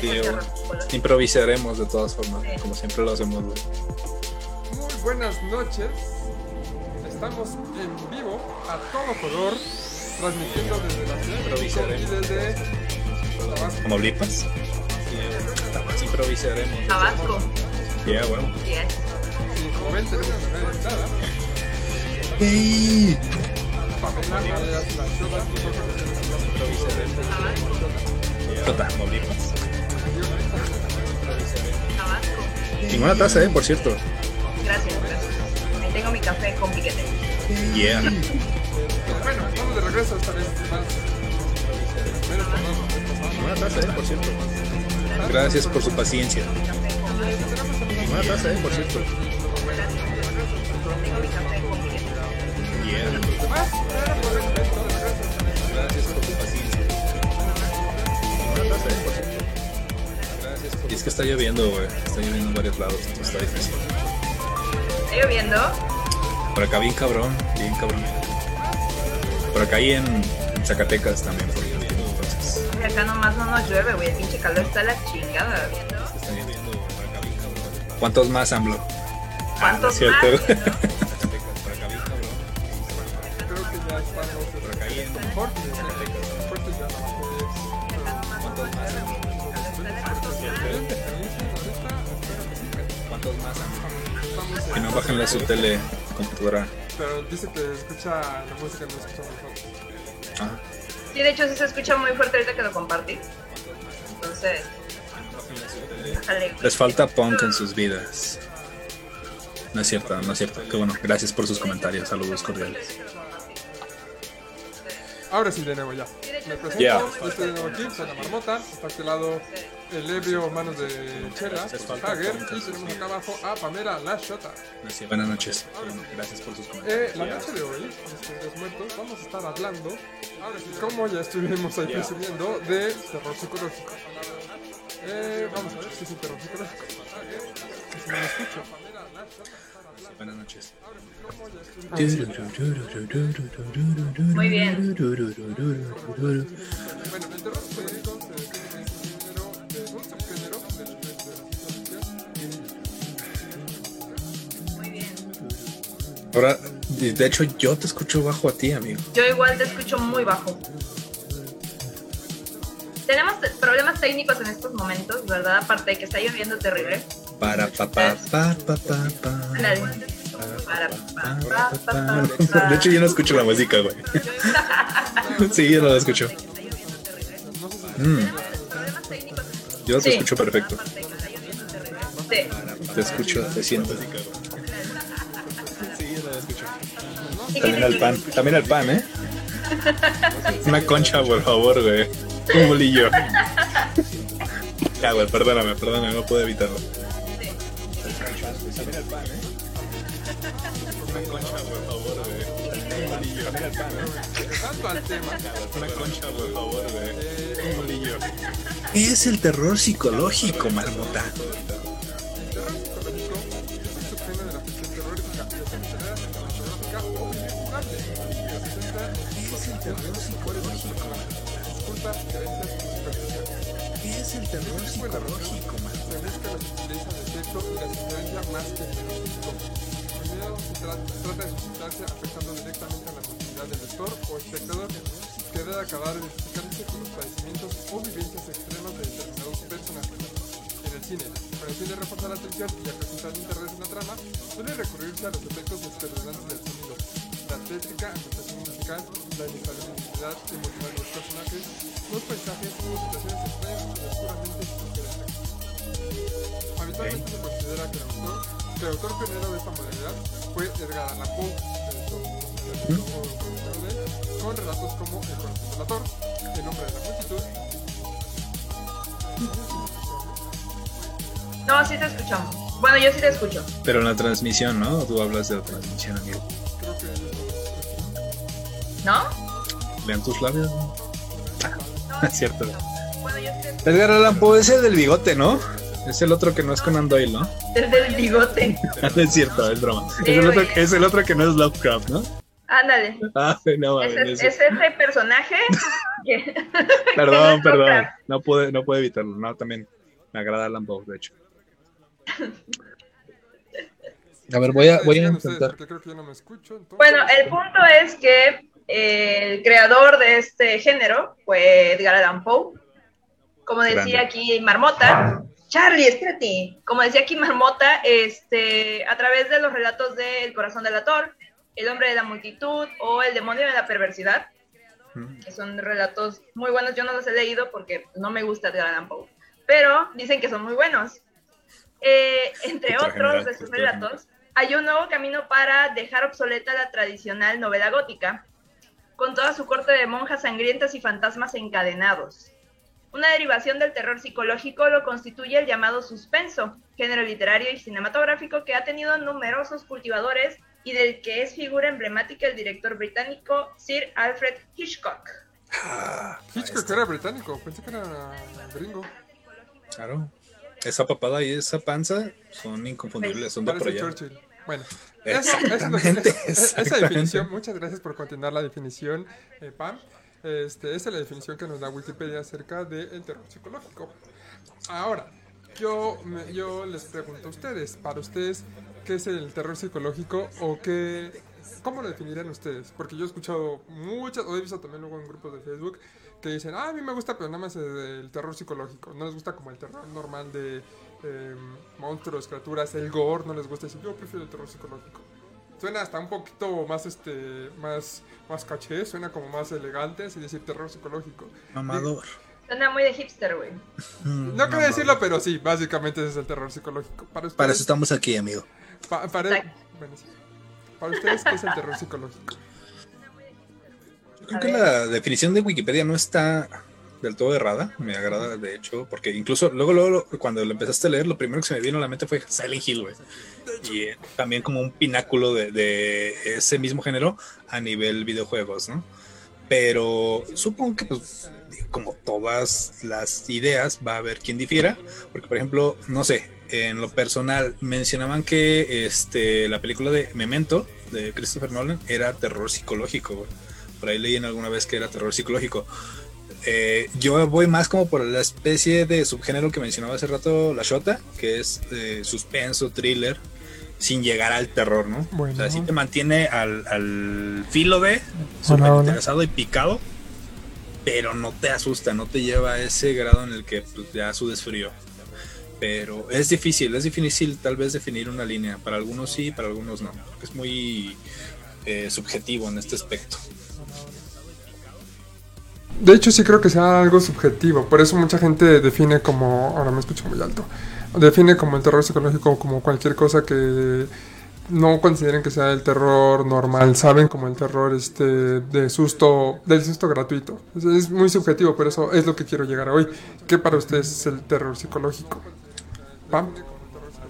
Sí, psicológico. Improvisaremos de todas formas, Sí. como siempre lo hacemos. Muy buenas noches. Estamos en vivo a todo color, transmitiendo desde la ciudad de México y desde Tabasco. ¿Como blipas? Sí, improvisaremos. Tabasco. Ya, bueno. Yes. Y como ven, tenemos una invitada, ¡Ey! Pamela alias La Chota. Tota, ¿como Chingona taza, eh, por cierto. Gracias, gracias. Ahí tengo mi café con piquete. Yeah. Bueno, estamos de regreso esta vez más. Menos. Chingona taza, eh, por cierto. Gracias por su paciencia. Chingona taza, eh, por cierto. Tengo mi café con piquete. Yeah. Es que está lloviendo, güey. Está lloviendo en varios lados, entonces está difícil. ¿Está lloviendo? Por acá bien cabrón, bien cabrón. Por acá y en, en Zacatecas también, por ejemplo. Entonces, Y acá nomás no nos llueve, güey. El pinche calor está la chingada. está lloviendo por acá bien cabrón. ¿Cuántos más, AMLO? ¿Cuántos Ah, cierto. más? dice que escucha la música, no escucha mejor. Ah, Sí, de hecho sí se escucha muy fuerte ahorita que lo compartí. Entonces, bájale. les falta punk en sus vidas. No es cierto, no es cierto. Qué bueno. Gracias por sus comentarios. Saludos cordiales. Ahora sí, de nuevo ya. Me presento, Ya. yo estoy de nuevo aquí, soy la marmota. Está a este lado el ebrio manos de Chela, Hager. Y tenemos acá abajo a Pamela La Shota. Buenas noches. Gracias por sus comentarios. Eh, la noche de hoy, después de los muertos, vamos a estar hablando, como ya estuvimos ahí presumiendo, de terror psicológico. Eh, vamos a ver si es un terror psicológico. Que si me lo escucho. Buenas noches. Muy bien. Bueno, el terror psicológico Ahora, de hecho, yo te escucho bajo a ti, amigo. Yo igual te escucho muy bajo. Tenemos te- problemas técnicos en estos momentos, ¿verdad? Aparte de que está lloviendo terrible. Para pa pa pa pa pa pa. De hecho, yo no escucho la música, güey. Sí, yo no la escucho. Mm, yo te Sí. escucho perfecto. Sí. Te escucho, te siento. También al pan. También al pan, ¿eh? Una concha, por favor, güey. Un bolillo. Ya, güey, perdóname, perdóname, no puedo evitarlo. También al pan, ¿eh? Una concha, por favor, güey. Un bolillo. También al pan, ¿eh? Tanto al tema, Una concha, por favor, güey. Un bolillo. ¿Qué es el terror psicológico, marmota? En situaciones psicológicas, disculpas, creencias y. ¿Qué es el terror psicológico, Se busca la del efecto y la sugerencia más que el miedo se tra- trata de suscitarse afectando directamente a la emotividad del lector o espectador, que debe acabar identificándose con los padecimientos o vivencias extremas de determinados personajes. En el cine, con el fin de reforzar la atención y acrecentar interés en la trama, suele recurrirse a los efectos espeluznantes del sonido, la ambientación musical, la inestabilidad emocional de los personajes, los paisajes o situaciones extrañas y oscuramente sugerentes. Habitualmente se considera que el autor, que el autor pionero de esta modalidad fue Edgar Allan Poe, él, con relatos como El corazón del ator, El hombre de la multitud, No, sí te escuchamos. Bueno, yo sí te escucho. Pero en la transmisión, ¿no? Tú hablas de la transmisión, amigo. Es ¿No? Lean tus labios. ¿no? Es cierto. Bueno, yo. Edgar Allan Poe es el del bigote, ¿no? Es el otro que no es Conan Doyle, ¿no? El del bigote. No es cierto, es broma. Sí, Es el, otro, es el otro que no es Lovecraft, ¿no? Ándale. Ah, no, Es, es, es ese personaje que- Perdón, que perdón. No pude, no pude evitarlo. No, también me agrada Alan Poe, de hecho. A ver, voy a, voy a intentar. porque creo que yo no me escucho. entonces- Bueno, el punto es que el creador de este género fue Edgar Allan Poe. Como decía Grande. aquí Marmota, Charlie, espérate. Como decía aquí Marmota, este, a través de los relatos de El corazón del ator, El hombre de la multitud o El demonio de la perversidad, Mm. que son relatos muy buenos. Yo no los he leído porque no me gusta Edgar Allan Poe, pero dicen que son muy buenos. Eh, entre otros general, de sus relatos, hay un nuevo camino para dejar obsoleta la tradicional novela gótica, con toda su corte de monjas sangrientas y fantasmas encadenados. Una derivación del terror psicológico lo constituye el llamado suspenso, género literario y cinematográfico que ha tenido numerosos cultivadores y del que es figura emblemática el director británico Sir Alfred Hitchcock. Ah, Hitchcock era británico, pensé que era gringo. Claro. Esa papada y esa panza son inconfundibles, son de por Parece allá. Churchill. Bueno, eso, eso Exactamente, esa- definición, muchas gracias por continuar la definición, eh, Pam. Este, esa es la definición que nos da Wikipedia acerca del terror psicológico. Ahora, yo, me- yo les pregunto a ustedes, para ustedes, ¿qué es el terror psicológico o qué, cómo lo definirían ustedes? Porque yo he escuchado muchas, o he visto también luego en grupos de Facebook que dicen, ah, a mí me gusta, pero nada más el terror psicológico. No les gusta como el terror normal de eh, monstruos, criaturas, el gore, no les gusta decir, yo prefiero el terror psicológico. Suena hasta un poquito más, este, más, más caché, suena como más elegante, así decir terror psicológico. Mamador. Suena muy de hipster, güey. Mm, No mamador. decirlo, pero sí, básicamente ese es el terror psicológico. Para ustedes, Para eso estamos aquí, amigo. pa- para, Exacto. bueno, sí. Para ustedes, ¿qué es el terror psicológico? Yo creo que la definición de Wikipedia no está del todo errada. Me agrada, de hecho, porque incluso luego, luego, cuando lo empezaste a leer, lo primero que se me vino a la mente fue Silent Hill, güey. Y eh, también como un pináculo de, de ese mismo género a nivel videojuegos, ¿no? Pero supongo que, pues, como todas las ideas, va a haber quien difiera. Porque, por ejemplo, no sé, en lo personal, mencionaban que este, la película de Memento de Christopher Nolan era terror psicológico. Por ahí leí en alguna vez que era terror psicológico. Eh, yo voy más como por la especie de subgénero que mencionaba hace rato la Shota, que es eh, suspenso, thriller, sin llegar al terror, ¿no? Bueno. O sea, sí te mantiene al, al filo de Hola, súper interesado y picado, pero no te asusta, no te lleva a ese grado en el que pues, ya sudes frío. Pero es difícil, es difícil tal vez definir una línea. Para algunos sí, para algunos no. porque Es muy eh, subjetivo en este aspecto. De hecho, sí creo que sea algo subjetivo. Por eso mucha gente define como. Ahora me escucho muy alto. Define como el terror psicológico como cualquier cosa que no consideren que sea el terror normal. Saben como el terror este de susto, del susto gratuito. Es, muy subjetivo, por eso es lo que quiero llegar a hoy. ¿Qué para ustedes es el terror psicológico? Pam.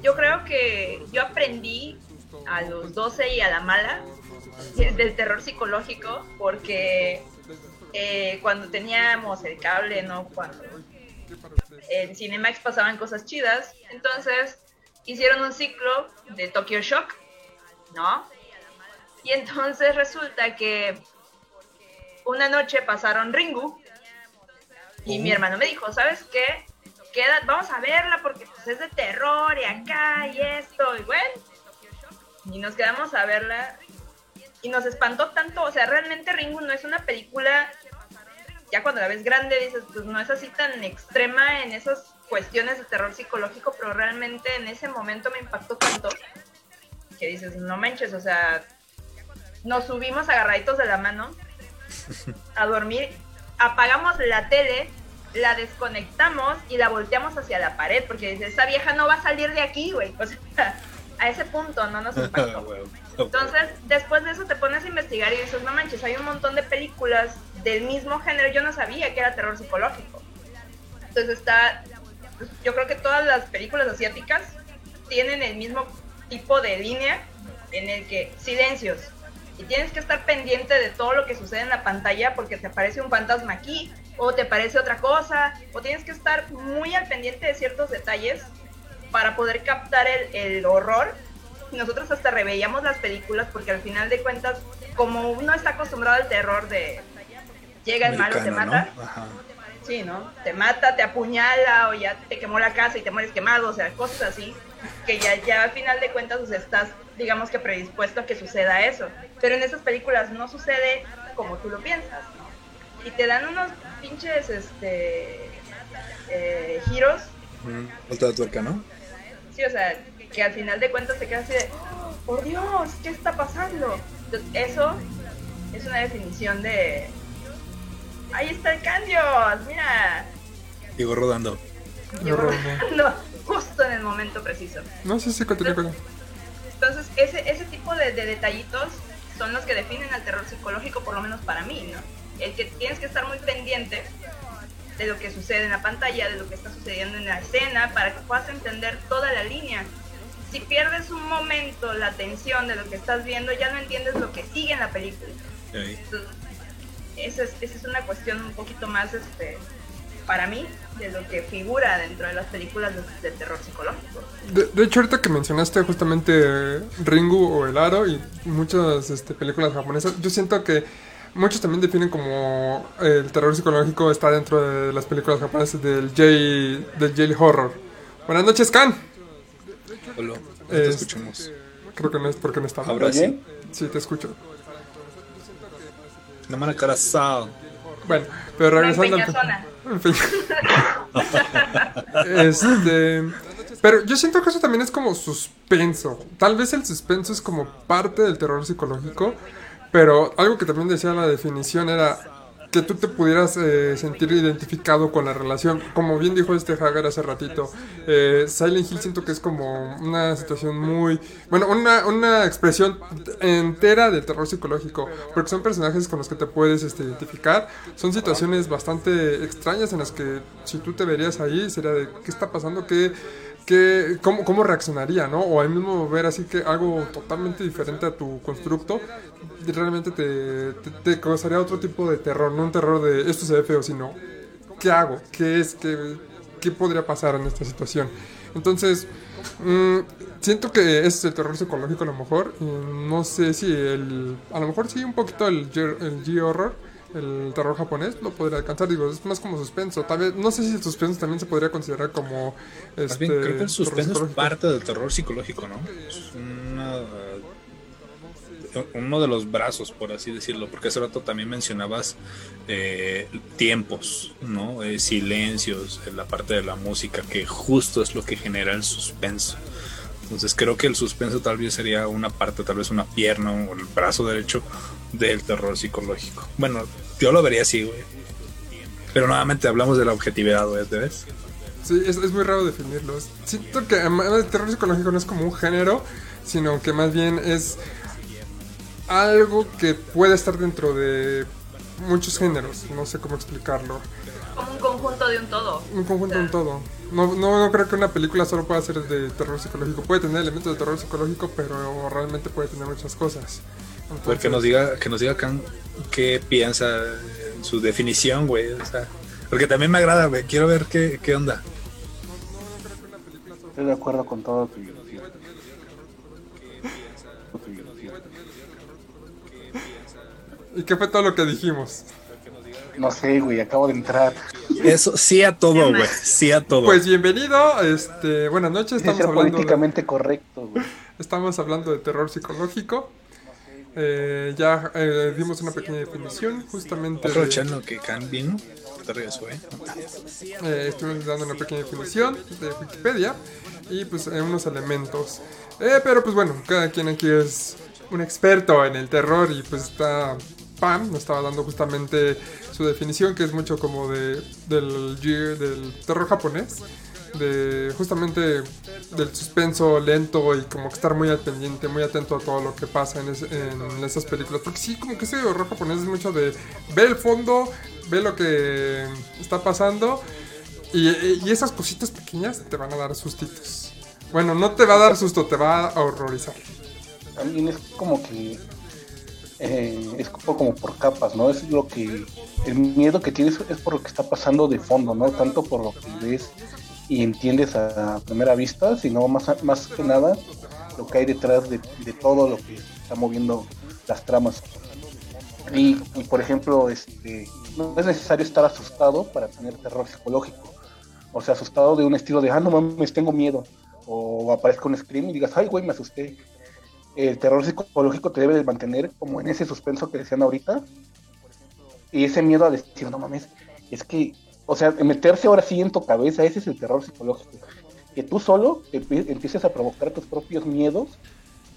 Yo creo que yo aprendí a los 12 y a la mala del terror psicológico porque eh, cuando teníamos el cable, ¿no? Cuando en Cinemax pasaban cosas chidas, entonces hicieron un ciclo de Tokyo Shock, ¿no? Y entonces resulta que una noche pasaron Ringu y mi hermano me dijo, ¿sabes qué? Queda, vamos a verla porque pues, es de terror y acá y esto y bueno. Y nos quedamos a verla y nos espantó tanto, o sea, realmente Ringu no es una película, ya cuando la ves grande dices, pues no es así tan extrema en esas cuestiones de terror psicológico, pero realmente en ese momento me impactó tanto que dices, no manches, o sea, nos subimos agarraditos de la mano a dormir, apagamos la tele, la desconectamos y la volteamos hacia la pared, porque dices, esa vieja no va a salir de aquí, güey. O sea, a ese punto no nos impactó. Entonces, después de eso te pones a investigar y dices, no manches, hay un montón de películas del mismo género. Yo no sabía que era terror psicológico. Entonces está, pues, yo creo que todas las películas asiáticas tienen el mismo tipo de línea en el que silencios. Y tienes que estar pendiente de todo lo que sucede en la pantalla porque te aparece un fantasma aquí o te parece otra cosa o tienes que estar muy al pendiente de ciertos detalles para poder captar el, el horror nosotros hasta reveíamos las películas porque al final de cuentas, como uno está acostumbrado al terror de llega el malo, te mata. ¿no? Ajá. Sí, ¿no? Te mata, te apuñala o ya te quemó la casa y te mueres quemado, o sea, cosas así. Que ya, ya al final de cuentas pues, estás, digamos que predispuesto a que suceda eso. Pero en esas películas no sucede como tú lo piensas, ¿no? Y te dan unos pinches, este, eh, giros, Mm, Vuelta de tuerca, ¿no? Sí, o sea, que al final de cuentas te quedas así de, por Dios, ¿qué está pasando? Entonces, eso es una definición de, ahí está el Candios, mira, Llegó rodando. Llegó rodando justo en el momento preciso. No, sí, sí, continúa con Entonces, ese, ese tipo de, de detallitos son los que definen al terror psicológico, por lo menos para mí, ¿no? El que tienes que estar muy pendiente de lo que sucede en la pantalla, de lo que está sucediendo en la escena, para que puedas entender toda la línea. Si pierdes un momento la atención de lo que estás viendo, ya no entiendes lo que sigue en la película. Ahí. Entonces, esa es, esa es una cuestión un poquito más, este, para mí, de lo que figura dentro de las películas de, de terror psicológico. De, de hecho, ahorita que mencionaste justamente Ringu o El Aro y muchas este, películas japonesas, yo siento que muchos también definen como el terror psicológico está dentro de las películas japonesas del J del J horror. Buenas noches, Kan. Hola, no te Es- escuchamos. Creo que no es porque no está. Ahora sí. Sí, te escucho. No mala cara sal. Bueno, pero regresando. En fin. este. Pero yo siento que eso también es como suspenso. Tal vez el suspenso es como parte del terror psicológico. Pero algo que también decía la definición era que tú te pudieras eh, sentir identificado con la relación. Como bien dijo este Hagar hace ratito, eh, Silent Hill siento que es como una situación muy... Bueno, una, una expresión entera del terror psicológico. Porque son personajes con los que te puedes este, identificar. Son situaciones bastante extrañas en las que si tú te verías ahí sería de qué está pasando, qué... cómo, ¿Cómo reaccionaría, no? O ahí mismo ver así que algo totalmente diferente a tu constructo realmente te, causaría otro tipo de terror, no un terror de esto se ve feo, sino ¿qué hago? ¿Qué es? ¿Qué, qué podría pasar en esta situación? Entonces, mm, siento que es el terror psicológico a lo mejor. no sé si el. A lo mejor sí, un poquito el G-horror, el terror japonés, lo podría alcanzar. Digo, es más como suspenso. Tal vez, no sé si el suspenso también se podría considerar como. Este, bien, creo que el suspenso es parte del terror psicológico, ¿no? Es una, uno de los brazos, por así decirlo, porque hace rato también mencionabas eh, tiempos, ¿no? Eh, silencios, en la parte de la música, que justo es lo que genera el suspenso. Entonces creo que el suspenso tal vez sería una parte, tal vez una pierna o el brazo derecho del terror psicológico. Bueno, yo lo vería así, güey. Pero nuevamente hablamos de la objetividad, güey, ¿te ves? Sí, es, es muy raro definirlo. Siento que además, el terror psicológico no es como un género, sino que más bien es algo que puede estar dentro de muchos géneros. No sé cómo explicarlo. Como un conjunto de un todo. Un conjunto de un todo. No, no, no creo que una película solo pueda ser de terror psicológico. Puede tener elementos de terror psicológico, pero realmente puede tener muchas cosas. Pues que Entonces, nos diga, que nos diga Khan qué piensa en su definición, güey. O sea, porque también me agrada, güey. Quiero ver qué, qué onda. Estoy de acuerdo con todo tu ¿Y qué fue todo lo que dijimos? No sé, güey, acabo de entrar. Eso, sí a todo, güey. Sí a todo. Pues bienvenido, este, buenas noches, Es estamos ser hablando de... políticamente correcto, güey. Estamos hablando de terror psicológico. Eh, ya eh, dimos una pequeña definición, justamente. de- que Khan vino, te eh. eh, estuvimos dando una pequeña definición de Wikipedia y pues eh, unos elementos. Eh, pero pues bueno, cada quien aquí es un experto en el terror y pues está Pam, nos estaba dando justamente su definición que es mucho como de del terror japonés. De justamente del suspenso lento y como que estar muy al pendiente, muy atento a todo lo que pasa en, ese- en esas películas. Porque sí, como que ese horror japonés es mucho de ve el fondo, ve lo que está pasando y, y esas cositas pequeñas te van a dar sustitos. Bueno, no te va a dar susto, te va a horrorizar. También es como que. eh, es como por capas, ¿no? Es lo que. El miedo que tienes es por lo que está pasando de fondo, ¿no? Tanto por lo que ves y entiendes a primera vista, sino más, más que nada lo que hay detrás de, de todo lo que está moviendo las tramas. Y, y, por ejemplo, este, no es necesario estar asustado para tener terror psicológico. O sea, asustado de un estilo de, ah, no mames, tengo miedo. O aparezca un scream y digas, ay, güey, me asusté. El terror psicológico te debe de mantener como en ese suspenso que decían ahorita. Y ese miedo a decir, no mames, es que, o sea, meterse ahora sí en tu cabeza, ese es el terror psicológico. Que tú solo empie- empieces a provocar tus propios miedos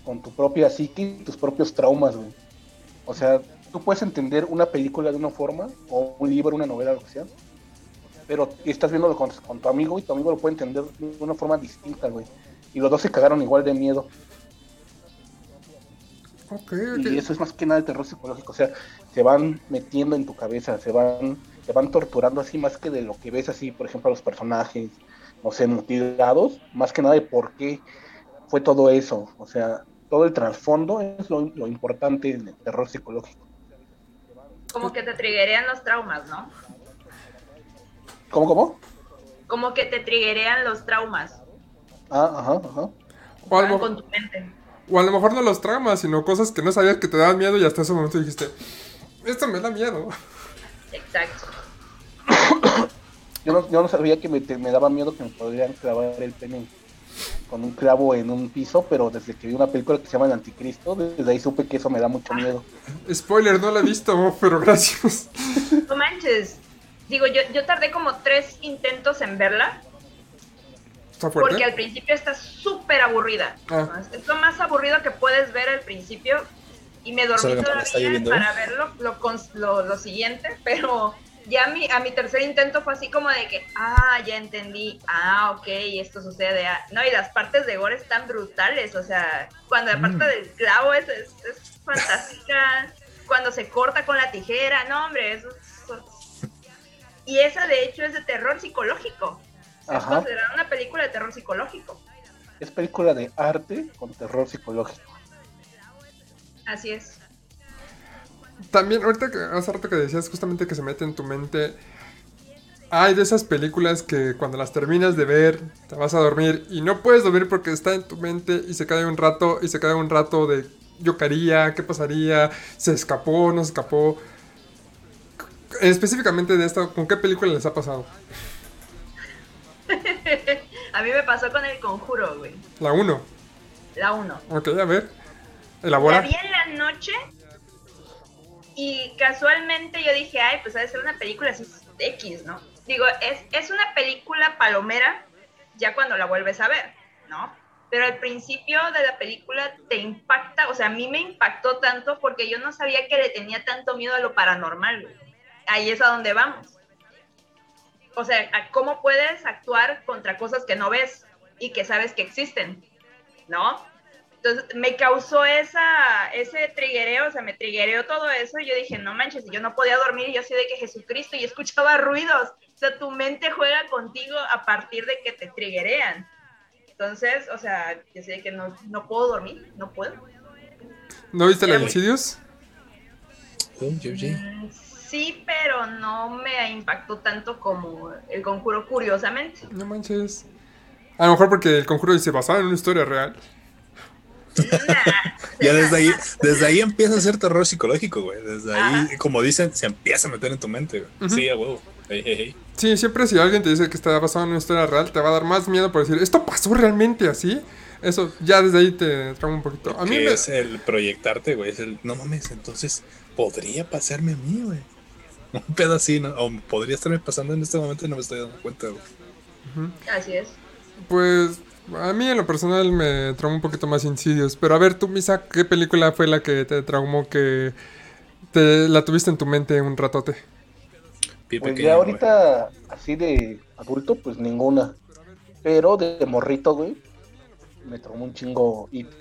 con tu propia psique tus propios traumas, güey. O sea, tú puedes entender una película de una forma, o un libro, una novela, lo que sea, pero estás viéndolo con, con tu amigo y tu amigo lo puede entender de una forma distinta, güey. Y los dos se cagaron igual de miedo. Ok, Y eso es más que nada el terror psicológico. O sea, se van metiendo en tu cabeza, se van, se van torturando así más que de lo que ves así, por ejemplo, a los personajes, no sé, mutilados, más que nada de por qué fue todo eso. O sea, todo el trasfondo es lo, lo importante en el terror psicológico. Como que te triggerean los traumas, ¿no? ¿Cómo, cómo? Como que te triggerean los traumas. Ah, ajá, ajá. O a, lo Van mejor, con tu mente. o a lo mejor no los traumas, sino cosas que no sabías que te daban miedo y hasta ese momento dijiste, esto me da miedo. Exacto. Yo no, yo no sabía que me, te- me daba miedo que me podrían clavar el pene con un clavo en un piso, pero desde que vi una película que se llama El Anticristo, desde ahí supe que eso me da mucho miedo. Spoiler, no la he visto, pero gracias. No manches. Digo, yo, yo tardé como tres intentos en verla. ¿Está Porque al principio está súper aburrida. Ah. Es lo más aburrido que puedes ver al principio. Y me dormí todavía para ver lo, lo, lo- lo siguiente, pero ya mi, a mi tercer intento fue así como de que, ah, ya entendí, ah, ok, esto sucede. ah. No, y las partes de gore están brutales, o sea, cuando la Mm. parte del clavo es, es, es fantástica, cuando se corta con la tijera, no, hombre, eso, eso- Y esa de hecho es de terror psicológico. Es considerada una película de terror psicológico. Es película de arte con terror psicológico. Así es. También, ahorita que hace rato que decías justamente que se mete en tu mente. Hay de esas películas que cuando las terminas de ver te vas a dormir y no puedes dormir porque está en tu mente y se cae un rato y se cae un rato de yo qué haría, qué pasaría, se escapó, no se escapó. Específicamente de esto, ¿con qué película les ha pasado? A mí me pasó con el conjuro, güey. La 1. La 1. Ok, a ver. La Elabora. vi en la noche y casualmente yo dije, ay, pues ha de ser una película así X, ¿no? Digo, es, es una película palomera ya cuando la vuelves a ver, ¿no? Pero al principio de la película te impacta, o sea, a mí me impactó tanto porque yo no sabía que le tenía tanto miedo a lo paranormal. Ahí es a donde vamos. O sea, a cómo puedes actuar contra cosas que no ves y que sabes que existen, ¿no? Entonces me causó esa, ese triguereo, o sea, me triguereó todo eso y yo dije, no manches, yo no podía dormir y yo así de que Jesucristo y escuchaba ruidos. O sea, tu mente juega contigo a partir de que te triguerean. Entonces, o sea, yo sé que no, no puedo dormir, no puedo. ¿No viste la Insidious? Mm, Sí, pero no me impactó tanto como el conjuro, curiosamente. No manches. A lo mejor porque el conjuro se basaba en una historia real. Ya desde ahí, desde ahí empieza a ser terror psicológico, güey. Desde ahí, como dicen, se empieza a meter en tu mente, güey. Sí, a huevo. Sí, siempre si alguien te dice que está basado en una historia real, te va a dar más miedo por decir, ¿esto pasó realmente así? Eso ya desde ahí te trauma un poquito. A mí me... es el proyectarte, güey. Es el, no mames, entonces podría pasarme a mí, güey. Un pedo así, ¿no? O podría estarme pasando en este momento y no me estoy dando cuenta, güey. Así es. Pues a mí en lo personal me traumó un poquito más Insidious. Pero a ver, tú, Misa, ¿qué película fue la que te traumó que te la tuviste en tu mente un ratote? Pues pequeño, ya güey. ahorita, así de adulto, pues ninguna. Pero de morrito, güey, me traumó un chingo y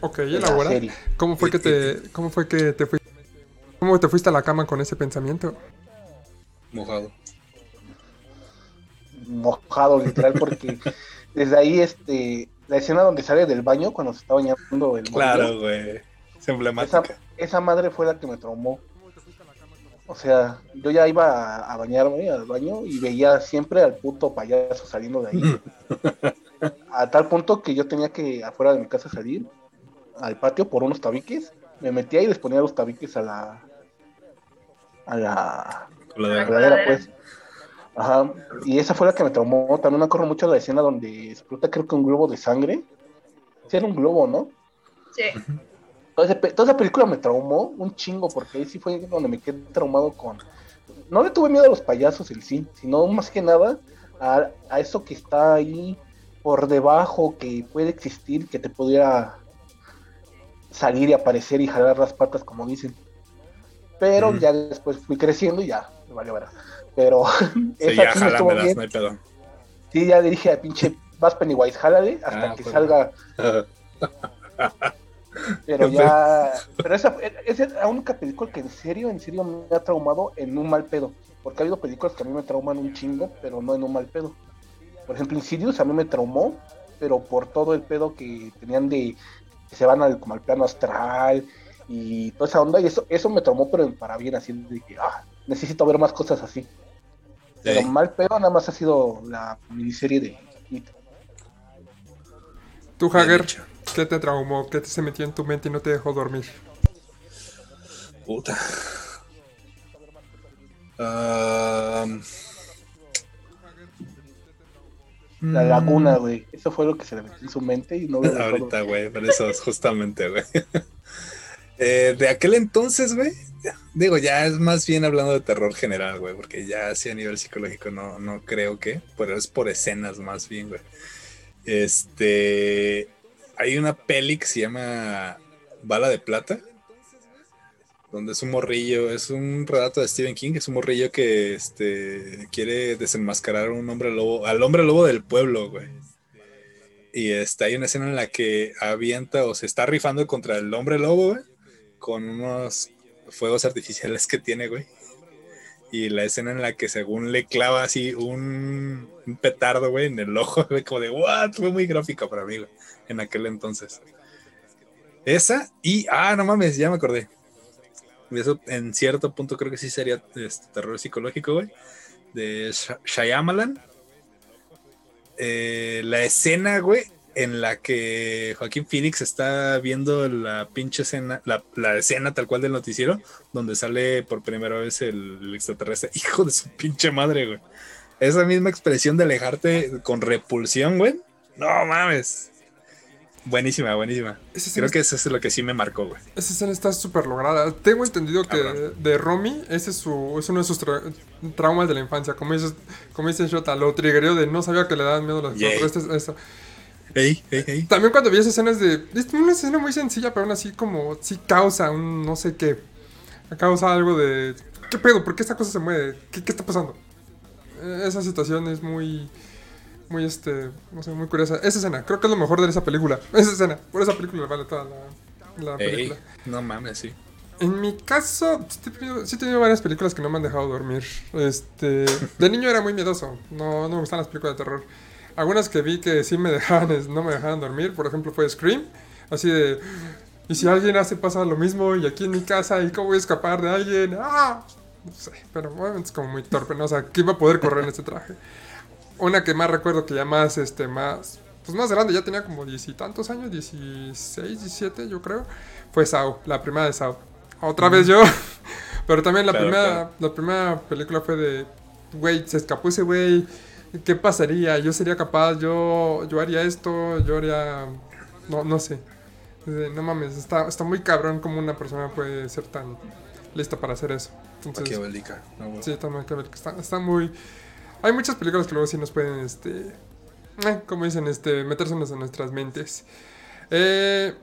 Ok, la elabora. serie. ¿Cómo fue que te, cómo fue que te fuiste? ¿Cómo te fuiste a la cama con ese pensamiento? Mojado. Mojado literal porque desde ahí este la escena donde sale del baño cuando se está bañando el Claro, güey. Es esa, emblemática. esa madre fue la que me traumó o sea yo ya iba a, a bañarme al baño y veía siempre al puto payaso saliendo de ahí a tal punto que yo tenía que afuera de mi casa salir al patio por unos tabiques me metía y les ponía los tabiques a la. a la. Coladera. coladera, pues. Ajá. Y esa fue la que me traumó. También me acuerdo mucho de la escena donde explota, creo que un globo de sangre. Sí, era un globo, ¿no? Sí. Toda, pe- toda esa película me traumó un chingo, porque ahí sí fue donde me quedé traumado con. No le tuve miedo a los payasos el sí, sino más que nada a, a eso que está ahí por debajo, que puede existir, que te pudiera salir y aparecer y jalar las patas, como dicen. Pero ya después fui creciendo y ya, me valió ver. Pero Sí, esa ya estuvo bien. no hay pedo. Sí, ya dije a pinche vas Pennywise, jálale hasta Ah, que pues. salga Pero ya. Pero esa, esa es la única película que en serio, en serio me ha traumado en un mal pedo. Porque ha habido películas que a mí me trauman un chingo, pero no en un mal pedo. Por ejemplo, Insidious a mí me traumó, pero por todo el pedo que tenían de que se van al, como al plano astral y toda esa onda. Y eso, eso me traumó, pero para bien, así de que ah, necesito ver más cosas así. Pero Ey. mal pedo nada más ha sido la miniserie de It. Tú, Hager. ¿qué te traumó? ¿Qué te se metió en tu mente y no te dejó dormir? Puta. La Mm, laguna, güey. Eso fue lo que se le metió en su mente y no lo dejó Ahorita, güey, por eso es justamente, güey. Eh, de aquel entonces, güey, digo, ya es más bien hablando de terror general, güey, porque ya así a nivel psicológico no, no creo que, pero es por escenas más bien, güey. Este, hay una peli que se llama Bala de Plata, donde es un morrillo, es un relato de Stephen King, es un morrillo que este, quiere desenmascarar a un hombre lobo, al hombre lobo del pueblo, güey. Y este, hay una escena en la que avienta o se está rifando contra el hombre lobo, güey, con unos fuegos artificiales que tiene, güey. Y la escena en la que según le clava así un, petardo, güey, en el ojo, güey, como de, what, fue muy gráfica para mí, güey, en aquel entonces. Esa y, ah, no mames, ya me acordé. Eso en cierto punto creo que sí sería este, terror psicológico, güey. De Shy- Shyamalan. Eh, la escena, güey, en la que Joaquín Phoenix está viendo la pinche escena, la, la escena tal cual del noticiero, donde sale por primera vez el, el extraterrestre. Hijo de su pinche madre, güey. Esa misma expresión de alejarte con repulsión, güey. No mames. Buenísima, buenísima. Creo que eso es lo que sí me marcó, güey. esa escena está súper lograda. Tengo entendido que Cabrón. de Romy, ese es, su, es uno de sus tra- traumas de la infancia. Como dices, como dice Shota, lo triggerió de no sabía que le daban miedo a los extraterrestres. Eso. También cuando vi esas escenas de... Es una escena muy sencilla, pero aún así como... Sí causa un no sé qué. Causa algo de... ¿Qué pedo? ¿Por qué esta cosa se mueve? ¿Qué, qué está pasando? Eh, Esa situación es muy... Muy este... No sé, muy curiosa. Esa escena. Creo que es lo mejor de esa película. Esa escena. Por esa película vale toda la, la película. no mames, sí. En mi caso, sí he, tenido, sí he tenido varias películas que no me han dejado dormir. Este, de niño era muy miedoso, no, no me gustan las películas de terror. Algunas que vi que sí me dejaban, no me dejaban dormir, por ejemplo fue Scream, así de, y si alguien hace pasa lo mismo y aquí en mi casa y cómo voy a escapar de alguien, ah, no sé, pero obviamente es como muy torpe, ¿no? O sea, ¿qué iba a poder correr en este traje? Una que más recuerdo que ya más, este, más, pues más grande, ya tenía como diez y tantos años, 16, 17 yo creo, fue Saw, la primera de Saw. Otra vez yo. Pero también la Claro, primera claro. la primera película fue de güey, se escapó ese güey. ¿Qué pasaría? Yo sería capaz, yo yo haría esto, yo haría no no sé. No mames, está, está muy cabrón como una persona puede ser tan lista para hacer eso. Entonces, Maquiavélica. No, güey. Sí, que está, está muy. Hay muchas películas que luego sí nos pueden, este. eh, como dicen, este, metérsenos en nuestras mentes. Eh,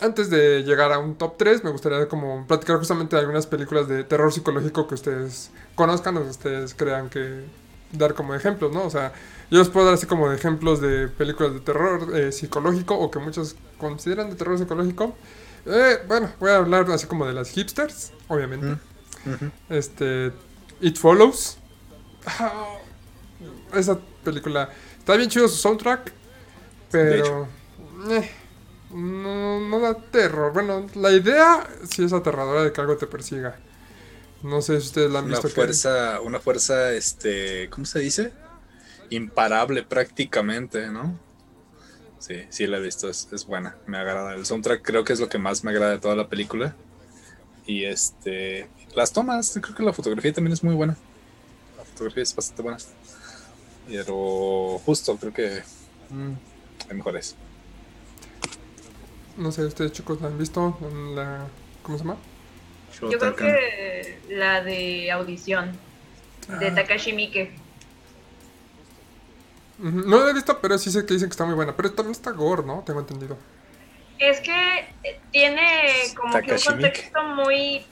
antes de llegar a un top 3, me gustaría como platicar justamente de algunas películas de terror psicológico que ustedes conozcan o que ustedes crean que dar como ejemplos, ¿no? O sea, yo les puedo dar así como de ejemplos de películas de terror eh, psicológico o que muchos consideran de terror psicológico. Eh, bueno, voy a hablar así como de las hipsters, obviamente. Ujú. Este. It Follows. Ah, Esa película. Está bien chido su soundtrack. Pero. eh, no, no da terror. Bueno, la idea sí es aterradora de que algo te persiga. No sé si ustedes la han Una visto. que- fuerza, una fuerza, este, ¿cómo se dice? Imparable prácticamente, ¿no? Sí, sí la he visto, es, es buena, me agrada. El soundtrack creo que es lo que más me agrada de toda la película. Y este, las tomas, creo que la fotografía también es muy buena. La fotografía es bastante buena. Pero justo, creo que mm, hay mejores. No sé, ustedes chicos la han visto la... ¿Cómo se llama? Yo creo que la de audición de Ah. Takashi Miike. No la he visto, pero sí sé que dicen que está muy buena. Pero también está gore, ¿no? Tengo entendido. Es que tiene como que un Miike. contexto muy...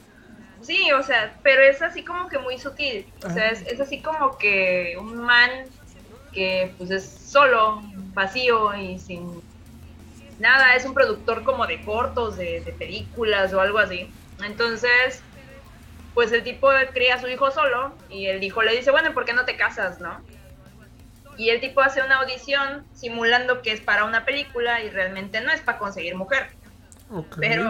Sí, o sea, pero es así como que muy sutil. O sea, es, es así como que un man que pues es solo, vacío y sin nada, es un productor como de cortos, de, de películas o algo así. Entonces, pues el tipo cría a su hijo solo y el hijo le dice, bueno, ¿por qué no te casas, no? Y el tipo hace una audición simulando que es para una película y realmente no es para conseguir mujer. Pero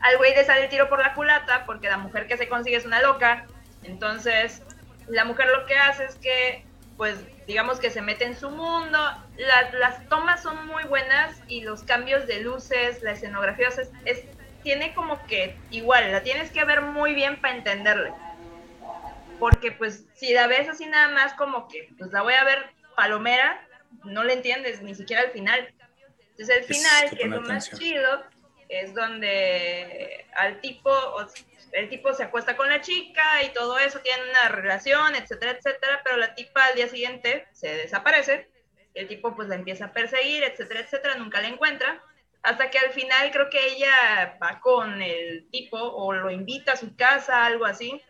al güey le sale el tiro por la culata porque la mujer que se consigue es una loca. Entonces, la mujer lo que hace es que, pues, digamos que se mete en su mundo. La- las tomas son muy buenas y los cambios de luces, la escenografía, es- tiene como que igual, la tienes que ver muy bien para entenderle. Porque, pues, si la ves así nada más como que, pues, la voy a ver palomera, no le entiendes ni siquiera al final. Entonces, el Es final, que que es lo más chido, es donde al tipo, el tipo se acuesta con la chica y todo eso, tienen una relación, etcétera, etcétera, pero la tipa al día siguiente se desaparece, el tipo pues la empieza a perseguir, etcétera, etcétera, nunca la encuentra, hasta que al final creo que ella va con el tipo o lo invita a su casa, algo así,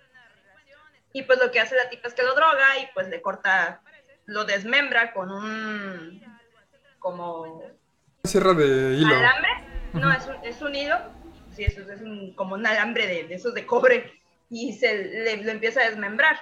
y pues lo que hace la tipa es que lo droga y pues le corta, lo desmembra con un, como Sierra de hilo. ¿Alambre? No, es un, es un hilo. Sí, es, es un, como un alambre de, de esos de cobre. Y se le, lo empieza a desmembrar.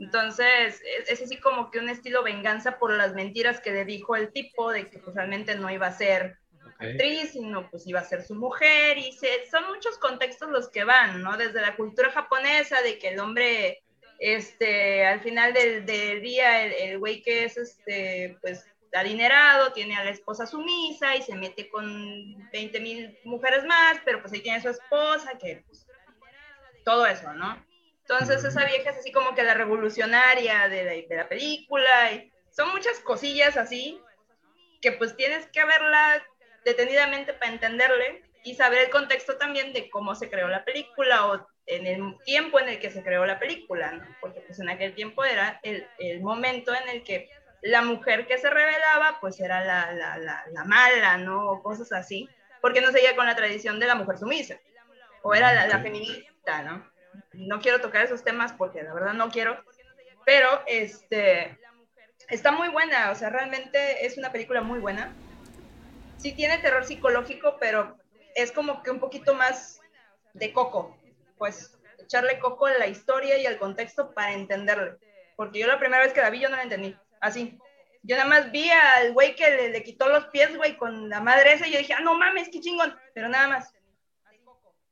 Entonces, es, es así como que un estilo venganza por las mentiras que le dijo el tipo de que pues, realmente no iba a ser actriz, sino pues iba a ser su mujer. Y se, son muchos contextos los que van, ¿no? Desde la cultura japonesa, de que el hombre, este, al final del, del día, el, el güey que es, este, pues adinerado, tiene a la esposa sumisa y se mete con 20 mil mujeres más, pero pues ahí tiene a su esposa, que pues, todo eso, ¿no? Entonces esa vieja es así como que la revolucionaria de la, de la película, y son muchas cosillas así, que pues tienes que verla detenidamente para entenderle y saber el contexto también de cómo se creó la película o en el tiempo en el que se creó la película, ¿no? Porque pues en aquel tiempo era el, el momento en el que la mujer que se revelaba, pues era la, la, la, la mala, ¿no? O cosas así, porque no seguía con la tradición de la mujer sumisa, o era la, la feminista, ¿no? No quiero tocar esos temas porque la verdad no quiero, pero este, está muy buena, o sea, realmente es una película muy buena. Sí tiene terror psicológico, pero es como que un poquito más de coco, pues echarle coco a la historia y al contexto para entenderle, porque yo la primera vez que la vi yo no la entendí así. Yo nada más vi al güey que le, quitó los pies, güey, con la madre esa, y yo dije, ah, no mames, qué chingón, pero nada más.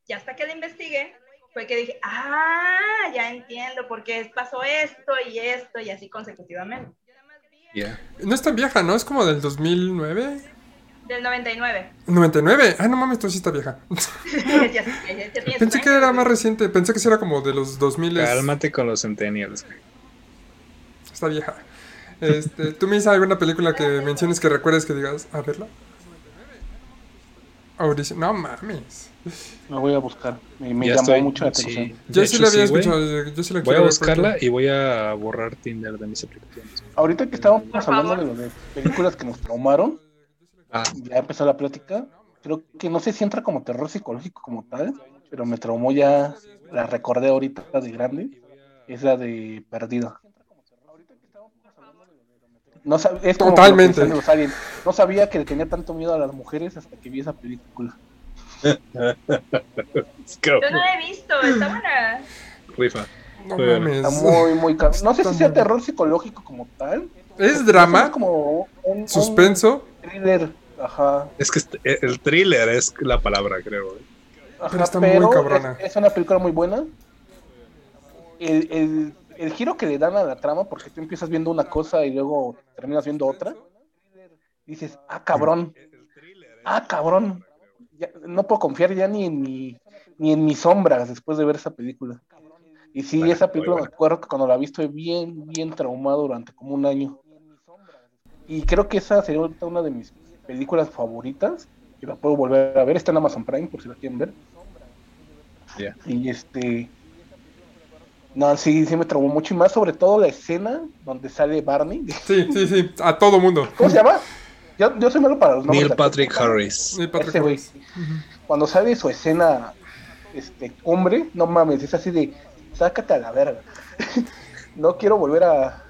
Y hasta que la investigué, fue que dije, ah, ya entiendo por qué pasó esto y esto, y así consecutivamente. No es tan vieja, ¿no? Es como del 2009. Del 99. 99. Ah, no mames, tú sí está vieja. Ya- ya- ya- ya tienes Pensé que era más reciente. Pensé que sí era como de los 2000. Cálmate con los centennials. Está vieja. Este, ¿Tú me dices alguna película que menciones que recuerdes que digas, a verla? Audición. No mames. Lo voy a buscar. Me, me llamó estoy- mucho la sí. atención. Yo sí hecho, la había sí, escuchado. Yo sí la Voy a buscarla y voy a borrar Tinder de mis aplicaciones. Ahorita que estábamos hablando de de películas que nos traumaron, Ah, ya empezó la plática. Creo que no sé si entra como terror psicológico como tal, pero me traumó ya, la recordé ahorita de grande, es la de Perdido. No sab- es como Totalmente. que los aliens. No sabía que le tenía tanto miedo a las mujeres hasta que vi esa película. Yo no la he visto, está buena. Rifa. No. Está muy, muy... ca- No sé si sea terror psicológico como tal. Es drama, Es como un, un suspenso. thriller. Ajá. Es que este- el thriller es la palabra, creo. güey. Ajá, Pero está muy cabrona. Es, es una película muy buena. El, el- el giro que le dan a la trama, porque tú empiezas viendo una cosa y luego terminas viendo otra, dices, ah, cabrón, ah, cabrón, ya, no puedo confiar ya ni en mi, ni en mis sombras después de ver esa película. Y sí, Bueno, esa película me acuerdo que cuando la vi estuve bien, bien traumado durante como un año. Y creo que esa sería una de mis películas favoritas. Y la puedo volver a ver. Está en Amazon Prime, por si la quieren ver. Y este. No, sí, sí me traumó mucho. Y más sobre todo la escena donde sale Barney. Sí, sí, sí, a todo mundo. ¿Cómo se llama? Yo, yo soy malo para los nombres. Neil. Patrick Harris. Sí, Patrick Ese. Harris. Cuando sale su escena, este, hombre, no mames, es así de, sácate a la verga. no quiero volver a...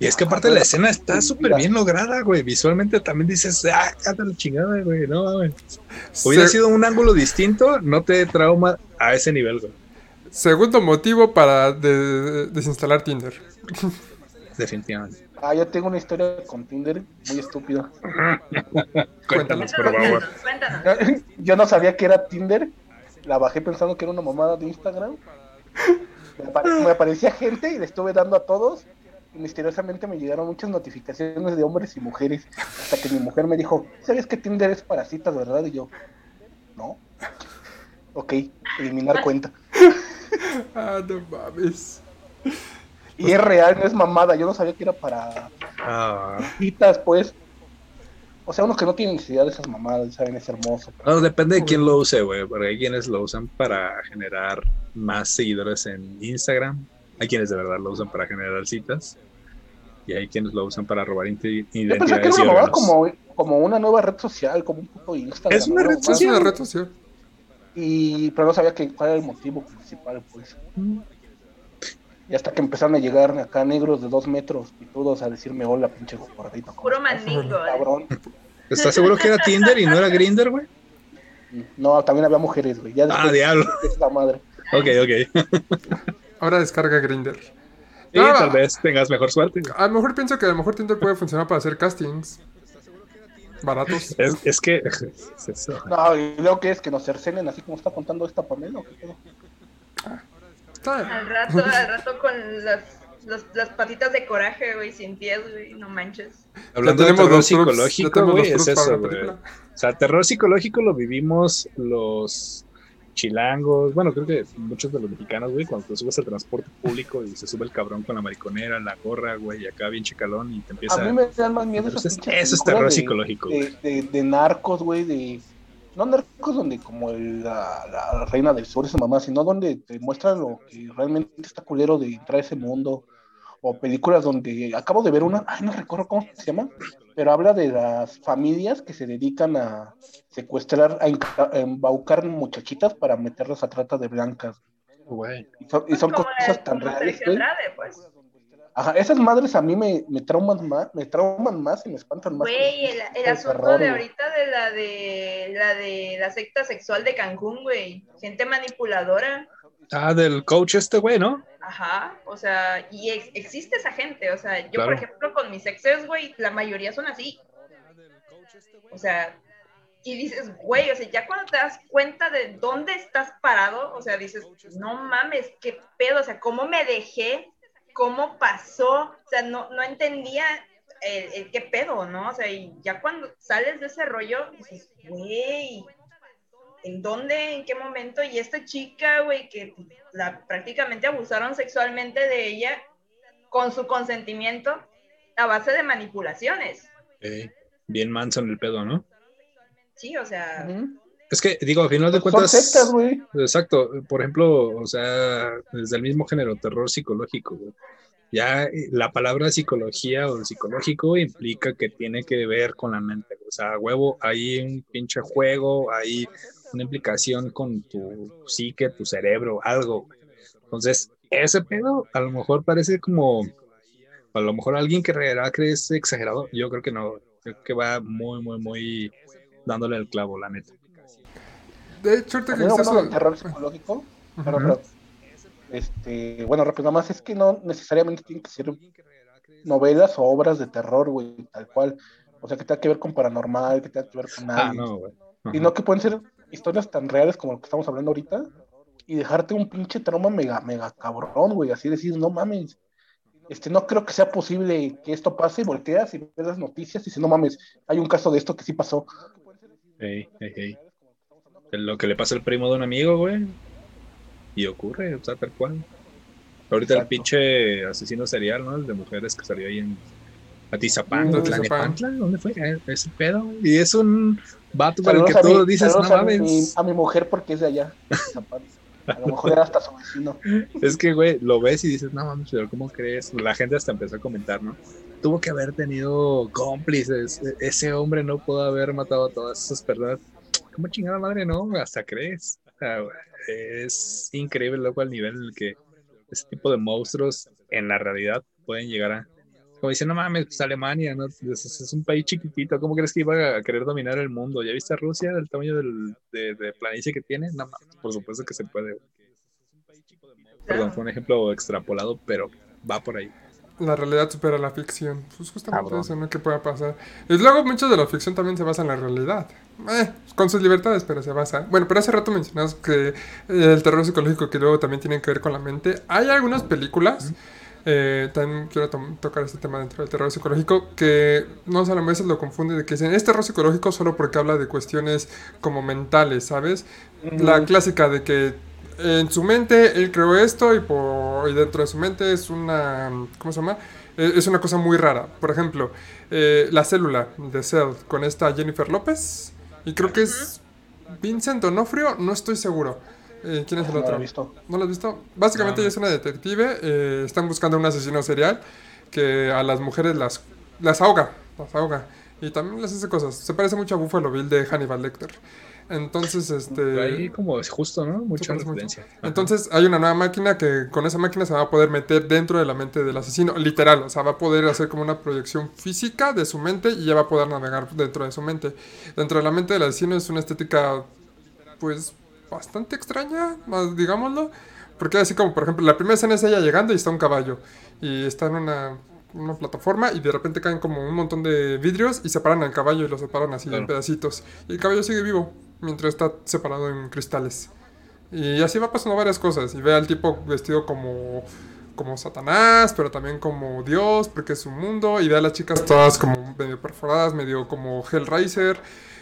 Y es que aparte la escena está súper bien lograda, güey. Visualmente también dices, ah, cállate la chingada, güey. No mames. Hubiera sido un ángulo distinto, no te trauma a ese nivel, güey. Segundo motivo para de- desinstalar Tinder. Definitivamente. Ah, yo tengo una historia con Tinder muy estúpida. Cuéntanos, por favor. cuéntanos. yo no sabía que era Tinder, la bajé pensando que era una mamada de Instagram. Me, apare- me aparecía gente y le estuve dando a todos. Misteriosamente me llegaron muchas notificaciones de hombres y mujeres. Hasta que mi mujer me dijo, ¿sabes que Tinder es para citas, verdad? Y yo, no. Ok, eliminar cuenta. Ah, no mames. Y es real, no es mamada. Yo no sabía que era para Ah, citas, pues. O sea, unos que no tienen necesidad de esas mamadas, saben, es hermoso. no, depende de quién lo use, güey. Porque hay quienes lo usan para generar más seguidores en Instagram. Hay quienes de verdad lo usan para generar citas. Y hay quienes lo usan para robar inte- Yo pensé que era identidades y órganos. como, como una nueva red social, como un poco Instagram. Es una red. Es una red social. Y, pero no sabía que, cuál era el motivo principal, pues. Y hasta que empezaron a llegar acá negros de dos metros y todos a decirme hola, pinche gordito. ¿cómo Puro estás? mandingo. ¿eh? Cabrón. ¿Estás seguro que era Tinder y no era Grinder, güey? No, también había mujeres, güey. Ya Ah, diablo. de esa madre. Ok, ok. Ahora descarga Grinder. Ah. tal vez tengas mejor suerte. A lo mejor pienso que a lo mejor Tinder puede funcionar para hacer castings. Baratos. Es, es que. es eso. No, y luego que es que nos cercenen así como está contando esta Pamela. ¿o qué pedo? Está bien. Al rato, al rato con las, los- las patitas de coraje, güey, sin pies, güey, no manches. Hablando de terror psicológico, güey, es eso, güey. O sea, terror psicológico lo vivimos los chilangos, bueno, creo que muchos de los mexicanos, güey, cuando te subes al transporte público y se sube el cabrón con la mariconera, la gorra, güey, y acá bien chicalón y te empieza A mí me dan más miedo esas eso es terror de- psicológico. De, de, de narcos, güey, de... No narcos donde como el- la, la reina del sur, esa mamá, sino donde te muestran lo que realmente está culero de entrar a ese mundo. O películas donde acabo de ver una, ay, no recuerdo cómo se llama, pero habla de las familias que se dedican a secuestrar, a, embaucar muchachitas para meterlas a trata de blancas. Güey. Y son, y son Como cosas tan reales. Andrade, pues. Ajá, esas madres a mí me, me trauman más, me trauman más y me espantan más. Güey, el, el El asunto terror, de ahorita de la de la de la secta sexual de Cancún, güey. Gente manipuladora. Ah, del coach este, güey, ¿no? Ajá, o sea, y ex- existe esa gente, o sea, yo Claro. por ejemplo con mis exes, güey, la mayoría son así. O sea, y dices, güey, o sea, ya cuando te das cuenta de dónde estás parado, o sea, dices, no mames, qué pedo, o sea, cómo me dejé, cómo pasó, o sea, no, no entendía el, el qué pedo, ¿no? O sea, y ya cuando sales de ese rollo, dices, güey, ¿en dónde? ¿En qué momento? Y esta chica, güey, que la prácticamente abusaron sexualmente de ella con su consentimiento a base de manipulaciones. Eh, bien manso en el pedo, ¿no? Sí, o sea. Es que, digo, al final de Son cuentas. sectas, güey. Exacto, por ejemplo, o sea, desde el mismo género, terror psicológico, güey. Ya eh, la palabra psicología o psicológico implica que tiene que ver con la mente. O sea, huevo, hay un pinche juego, hay una implicación con tu psique, tu cerebro, algo. Entonces, ese pedo a lo mejor parece como, a lo mejor alguien que creerá que es exagerado, yo creo que no, creo que va muy, muy, muy dándole el clavo, la neta. De hecho, eso. terror psicológico, pero, Ujú. pero, este, bueno, rápido, nada más es que no necesariamente tienen que ser novelas o obras de terror, güey, tal cual. O sea, que tenga que ver con paranormal, que tenga que ver con Ah, no, güey. Ajá. Sino que pueden ser historias tan reales como lo que estamos hablando ahorita y dejarte un pinche trauma mega, mega cabrón, güey. Así decir, no mames. este, no creo que sea posible que esto pase, volteas y ves las noticias y dices, no mames, hay un caso de esto que sí pasó. Ey, ey, ey. Lo que le pasa al primo de un amigo, güey. Y ocurre, o sea, tal cual. Ahorita el Exacto. pinche asesino serial, ¿no? El de mujeres que salió ahí en Atizapán. Tlalnepantla, ¿dónde fue? Eh, Ese pedo. Y es un vato para el que mi- todo dices, no saludos a mi, mames. a mi mujer porque es de allá. A lo mejor era hasta su vecino. Es que, güey, lo ves y dices, no mames, pero ¿cómo crees? La gente hasta empezó a comentar, ¿no? Tuvo que haber tenido cómplices. E- Ese hombre no pudo haber matado a todas esas personas. ¿Cómo chingada madre, no? Hasta crees. O sea, güey, es increíble, loco, al nivel en el que ese tipo de monstruos en la realidad pueden llegar a. Como dicen, no mames, pues Alemania, ¿no? Es, es un país chiquitito. ¿Cómo crees que iba a querer dominar el mundo? ¿Ya viste a Rusia, el tamaño de, de planicie que tiene? No por supuesto que se puede. Perdón, fue un ejemplo extrapolado, pero va por ahí. La realidad supera la ficción. Pues justamente Cabrón. eso, ¿no? Que pueda pasar. Y luego mucho de la ficción también se basa en la realidad. Eh, con sus libertades, pero se basa. Bueno, pero hace rato mencionas que eh, el terror psicológico que luego también tiene que ver con la mente. Hay algunas películas, eh, también quiero to- tocar este tema dentro del terror psicológico, que no sé, a veces lo confunden de que dicen, es terror psicológico solo porque habla de cuestiones como mentales, ¿sabes? La clásica de que en su mente él creó esto y, por, y dentro de su mente es una. ¿Cómo se llama? Eh, Es una cosa muy rara. Por ejemplo, eh, la célula de Cell con esta Jennifer López. Y creo que es Vincent Donofrio, no estoy seguro. Eh, ¿Quién es el No lo otro? he visto. ¿No lo has visto? Básicamente No. ella es una detective. eh, están buscando a un asesino serial que a las mujeres las, las ahoga. Las ahoga. Y también les hace cosas. Se parece mucho a Buffalo Bill de Hannibal Lecter. Entonces, este. Ahí como es justo, ¿no? Mucha mucho. referencia. Entonces hay una nueva máquina que con esa máquina se va a poder meter dentro de la mente del asesino, literal, o sea, va a poder hacer como una proyección física de su mente y ya va a poder navegar dentro de su mente. Dentro de la mente del asesino es una estética, pues, bastante extraña, más digámoslo, porque así como, por ejemplo, la primera escena es ella llegando y está un caballo y está en una, una plataforma y de repente caen como un montón de vidrios y separan al caballo y lo separan así en pedacitos. Y el caballo sigue vivo mientras está separado en cristales. Y así va pasando varias cosas. Y ve al tipo vestido como, como Satanás, pero también como Dios, porque es su mundo. Y ve a las chicas todas como medio perforadas, medio como Hellraiser.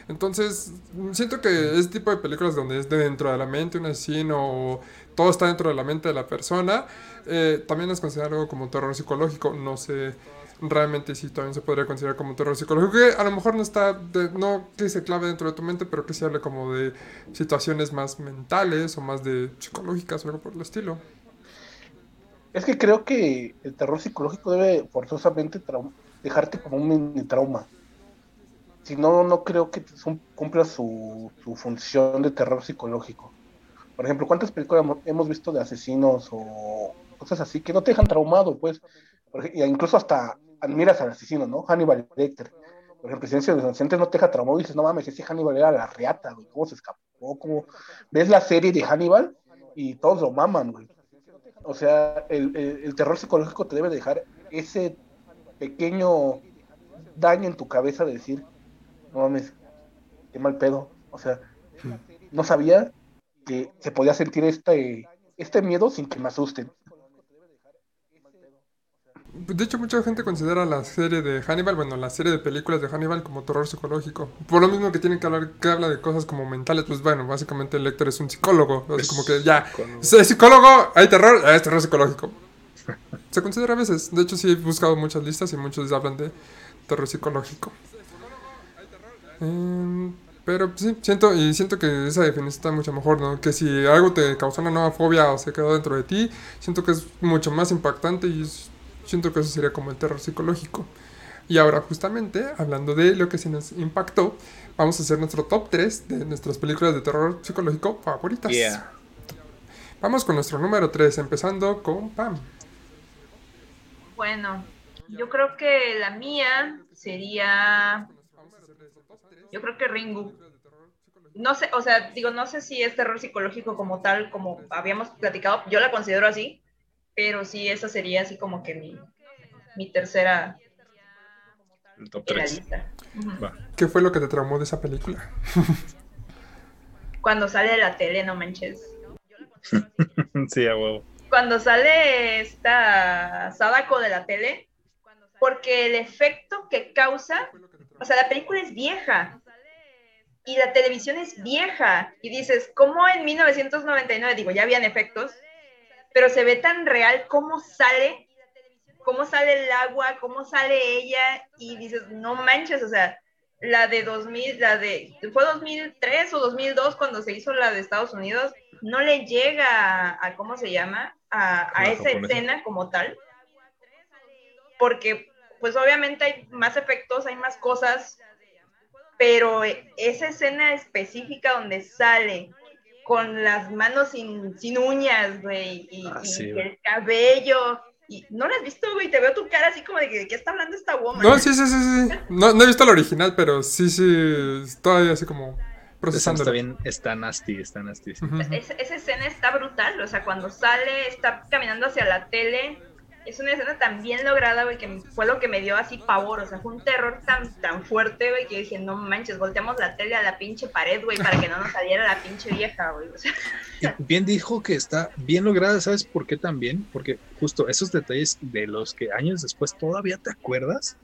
Entonces, siento que este tipo de películas donde es de dentro de la mente un asesino o todo está dentro de la mente de la persona, eh, también es considerado algo como terror psicológico. No sé realmente si también se podría considerar como terror psicológico, que a lo mejor no está, de- no que se clave dentro de tu mente, pero que se hable como de situaciones más mentales o más de psicológicas o algo por el estilo. Es que creo que el terror psicológico debe forzosamente dejarte como un mini trauma. Si no, no creo que cumpla su, función de terror psicológico. Por ejemplo, ¿cuántas películas hemo- hemos visto de asesinos o cosas así que no te dejan traumado? Pues, y incluso hasta admiras al asesino, ¿no? Hannibal Lecter. Por ejemplo, Silencio de los Inocentes no te deja traumado y dices, no mames, ese Hannibal era la reata, güey, ¿cómo se escapó? ¿Cómo? Ves la serie de Hannibal y todos lo maman, güey. O sea, el, el- el terror psicológico te debe dejar ese pequeño daño en tu cabeza de decir, no mames, qué mal pedo. O sea, no sabía que se podía sentir este, este miedo sin que me asusten. De hecho, mucha gente considera la serie de Hannibal, bueno, la serie de películas de Hannibal como terror psicológico. Por lo mismo que tienen que hablar, que habla de cosas como mentales, pues bueno, básicamente Lecter es un psicólogo. Es como que ya, es psicólogo, hay terror, es terror psicológico. Se considera a veces. De hecho, sí he buscado muchas listas y muchos hablan de terror psicológico. Em, pero sí, siento, y siento que esa definición está mucho mejor, ¿no? Que si algo te causó una nueva fobia o se quedó dentro de ti, siento que es mucho más impactante y es- siento que eso sería como el terror psicológico. Y ahora, justamente, hablando de lo que se nos impactó, vamos a hacer nuestro top 3 de nuestras películas de terror psicológico favoritas. Yeah. Vamos con nuestro número 3, empezando con Pam. Bueno, yo creo que la mía sería. Yo creo que Ringu. No sé, o sea, digo, no sé si es terror psicológico como tal, como habíamos platicado. Yo la considero así, pero sí, esa sería así como que mi, mi tercera El top de la 3. lista. Ujú. Va. ¿Qué fue lo que te traumó de esa película? Cuando sale de la tele, no manches. Sí, a huevo. cuando sale esta Sadako de la tele, porque el efecto que causa, o sea, la película es vieja y la televisión es vieja y dices, ¿cómo en 1999, digo, ya habían efectos, pero se ve tan real cómo sale, cómo sale el agua, cómo sale ella y dices, no manches, o sea, la de 2000, la de, fue 2003 o 2002 cuando se hizo la de Estados Unidos, no le llega a, ¿cómo se llama? A, a esa japonesa. escena como tal. Porque, pues obviamente hay más efectos, hay más cosas, pero eh, esa escena específica donde sale con las manos sin, sin uñas, güey, y, Ah, y sí, el güey. cabello, y no la has visto, güey, te veo tu cara así como de que, ¿de qué está hablando esta woman? No, sí, sí, sí, sí. No, no he visto el original, pero sí, sí. Estoy así como procesando. está bien, está nasty, está nasty. sí. Es- esa escena está brutal, o sea, cuando sale, está caminando hacia la tele, es una escena tan bien lograda, güey, que fue lo que me dio así pavor, o sea, fue un terror tan, tan fuerte, güey, que yo dije, no manches, volteamos la tele a la pinche pared, güey, para que no nos saliera la pinche vieja, güey, o bien dijo que está bien lograda, ¿sabes por qué también? Porque justo esos detalles de los que años después todavía te acuerdas.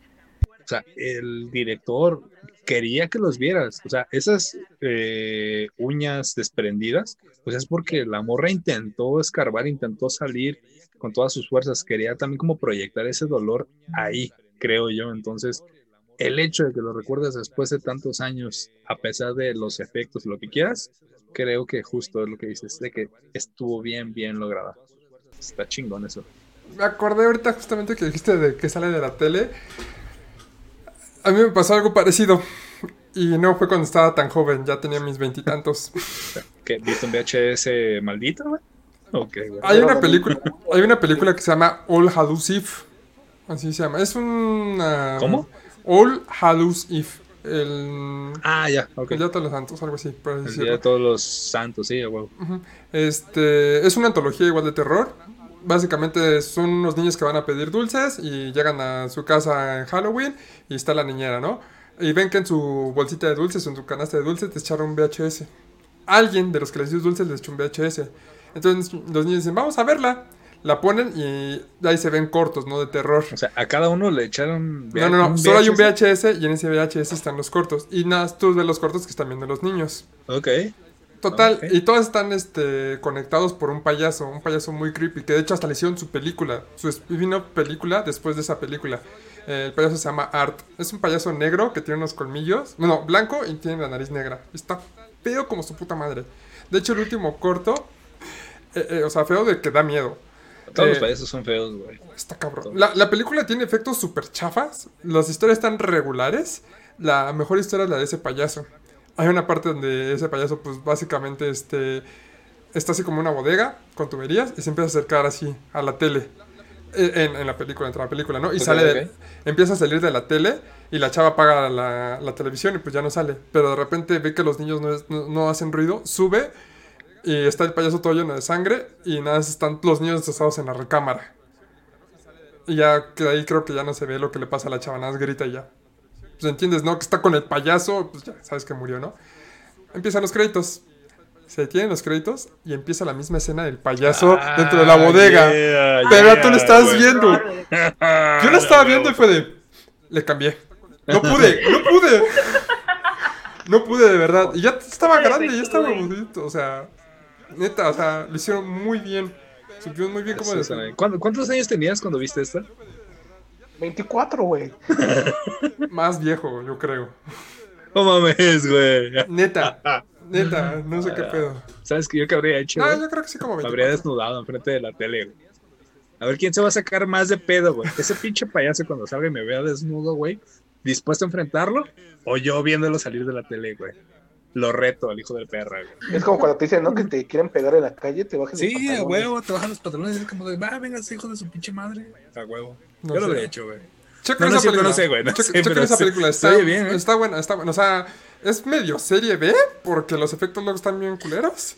O sea, el director quería que los vieras. O sea, esas eh, uñas desprendidas, pues es porque la morra intentó escarbar, intentó salir con todas sus fuerzas. Quería también como proyectar ese dolor ahí, creo yo. Entonces, el hecho de que lo recuerdes después de tantos años, a pesar de los efectos, lo que quieras, creo que justo es lo que dices, de que estuvo bien, bien lograda. Está chingón eso. Me acordé ahorita justamente que dijiste de que sale de la tele. A mí me pasó algo parecido. Y no fue cuando estaba tan joven, ya tenía mis veintitantos. ¿Qué? ¿Viste un VHS maldito, güey? Hay una película, hay una película que se llama All Hallows Eve. Así se llama. Es una. ¿Cómo? All Hallows Eve. El. Ah, ya, ok. El Día de todos los Santos, algo así, por El decirlo. día de todos los santos, sí, güey. Este, es una antología igual de terror. Básicamente son unos niños que van a pedir dulces y llegan a su casa en Halloween y está la niñera, ¿no? Y ven que en su bolsita de dulces o en su canasta de dulces te echaron un VHS. Alguien de los que les dio dulces les echó un VHS. Entonces los niños dicen, vamos a verla. La ponen y ahí se ven cortos, ¿no? De terror. O sea, a cada uno le echaron. No, no, no, solo hay un VHS y en ese VHS están los cortos. Y nada, tú ves los cortos que están viendo los niños. Ok. Total, Ok. y todos están este, conectados por un payaso, un payaso muy creepy, que de hecho hasta le hicieron su película, su spin-off película después de esa película. Eh, el payaso se llama Art. Es un payaso negro que tiene unos colmillos, bueno, blanco y tiene la nariz negra. Está feo como su puta madre. De hecho, el último corto, eh, eh, o sea, feo de que da miedo. Todos Eh, los payasos son feos, güey. Está cabrón. La, la película tiene efectos súper chafas. Las historias están regulares. La mejor historia es la de ese payaso. Hay una parte donde ese payaso, pues básicamente, este, está así como una bodega con tuberías y se empieza a acercar así a la tele. Eh, En, en la película, entre la película, ¿no? Y Ok, sale, de- ok. empieza a salir de la tele y la chava apaga la, la televisión y pues ya no sale. Pero de repente ve que los niños no, es- no- no hacen ruido, sube y está el payaso todo lleno de sangre y nada, más están los niños destrozados en la recámara. Y ya que ahí creo que ya no se ve lo que le pasa a la chava, nada más grita y ya. Pues entiendes, ¿no? Que está con el payaso, pues ya sabes que murió, ¿no? Empiezan los créditos. Se detienen los créditos y empieza la misma escena del payaso Ah, dentro de la bodega. yeah, Pero yeah, tú lo estabas güey. viendo. Yo lo estaba viendo y fue de. Le cambié. No pude, no pude. No pude, de verdad. Y ya estaba grande, ya estaba bonito. O sea, neta, o sea, lo hicieron muy bien. Supieron muy bien cómo Eso decir. sabe. ¿Cuándo- ¿Cuántos años tenías cuando viste esta? 24, güey. Más viejo, yo creo. No mames, güey. Neta, neta, no sé qué pedo. ¿Sabes qué yo que habría hecho? No, güey? yo creo que sí como Me habría 24. desnudado enfrente de la tele, güey. A ver quién se va a sacar más de pedo, güey. Ese pinche payaso cuando salga y me vea desnudo, güey. ¿Dispuesto a enfrentarlo? O yo viéndolo salir de la tele, güey. Lo reto al hijo del perra, güey. Es como cuando te dicen, ¿no? Que te quieren pegar en la calle, te bajan los Sí, a pantalones. huevo, te bajan los pantalones y es como de, va, venga, hijo de su pinche madre. A huevo. No yo lo habría hecho, güey. Chequen No, no esa película. no sé, güey, no sé, esa película. Está, oye bien, ¿eh? está buena, está buena. O sea, es medio serie B, porque los efectos luego están bien culeros.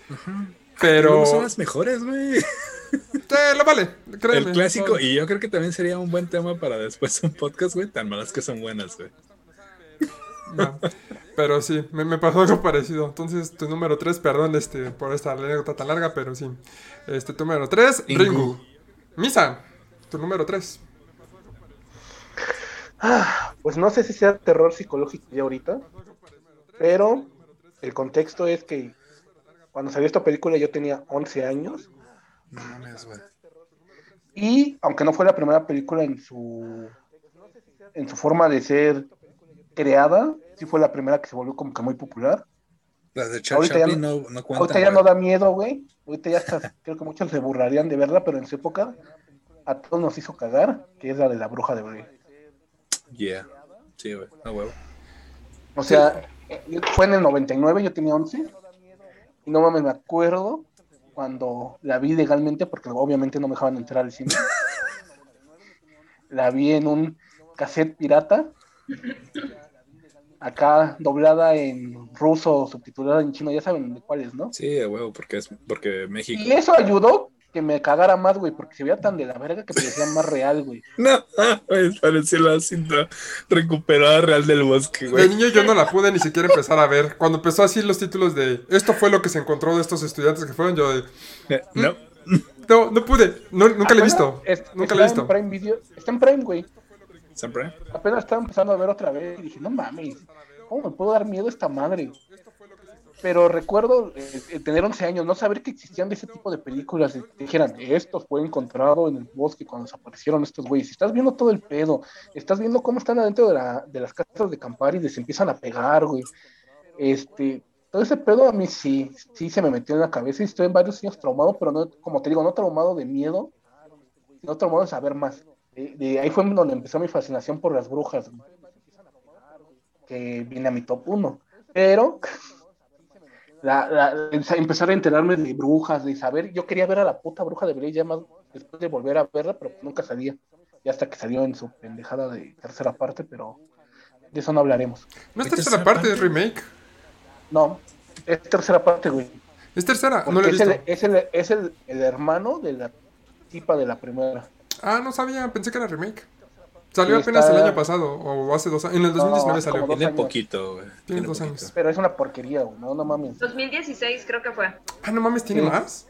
Pero. Luego son las mejores, güey. Eh, lo vale, créeme. El clásico, y yo creo que también sería un buen tema para después un podcast, güey. Tan malas que son buenas, güey. No. Pero sí, me, me pasó algo parecido. Entonces, tu número 3, perdón este, por esta anécdota tan larga, pero sí. Este, tu número 3, Ringu. Ringu. Misa, tu número 3. Ah, pues no sé si sea terror psicológico ya ahorita, pero el contexto es que cuando salió esta película yo tenía 11 años No mames, güey. y aunque no fue la primera película en su en su forma de ser creada, sí fue la primera que se volvió como que muy popular. Las de Charlie Ahorita ya no, no cuentan. Ahorita ya no da miedo, güey. Ahorita ya hasta creo que muchos se burlarían de verla, pero en su época a todos nos hizo cagar, que es la de la bruja de Blair. Yeah. Sí, güey. A huevo. O sea, eh, fue en el 99, yo tenía 11. Y no mames, me acuerdo cuando la vi legalmente, porque obviamente no me dejaban entrar al cine. la vi en un cassette pirata. Acá doblada en ruso, subtitulada en chino, ya saben de cuáles, ¿no? Sí, a huevo, porque es porque México. Y eso ayudó que me cagara más, güey, porque se veía tan de la verga que parecía más real, güey. No, mames, parecía la cinta recuperada real del bosque, De güey. niño yo no la pude ni siquiera empezar a ver. Cuando empezó así los títulos de esto fue lo que se encontró de estos estudiantes que fueron, yo de Eh, No. no, no pude, no, nunca la he visto. Es- Nunca la he en visto. Prime Video, está en Prime, güey. ¿Siempre? Apenas estaba empezando a ver otra vez y dije, no mames, ¿cómo me puedo dar miedo a esta madre? Pero recuerdo eh, eh, tener 11 años, no saber que existían de ese tipo de películas, que dijeran, esto fue encontrado en el bosque cuando desaparecieron estos güeyes. Estás viendo todo el pedo, estás viendo cómo están adentro de, la- de las casas de acampar y les empiezan a pegar, güey. Este, todo ese pedo a mí sí, sí se me metió en la cabeza y estoy en varios años traumado, pero no, como te digo, no traumado de miedo, sino traumado de saber más. De, de ahí fue donde empezó mi fascinación por las brujas, que viene a mi top 1. Pero la, la- empezar a enterarme de brujas, de saber, yo quería ver a la puta bruja de Blair ya más después de volver a verla, pero nunca salía. Y hasta que salió en su pendejada de tercera parte, pero de eso no hablaremos. No es ¿Qué tercera tercera parte, es parte? remake. No, es tercera parte, güey. Es tercera, no Porque la he es, visto. el, es, el, es el, el hermano de la tipa de la primera. Ah, no sabía, pensé que era remake. Salió Sí, apenas está- el año pasado, o hace dos años. En el 2019 hace salió. Tiene poquito, güey. Tiene dos poquito. años. Pero es una porquería, güey. No, no mames. 2016 creo que fue. Ah, no mames, ¿tiene Sí. más?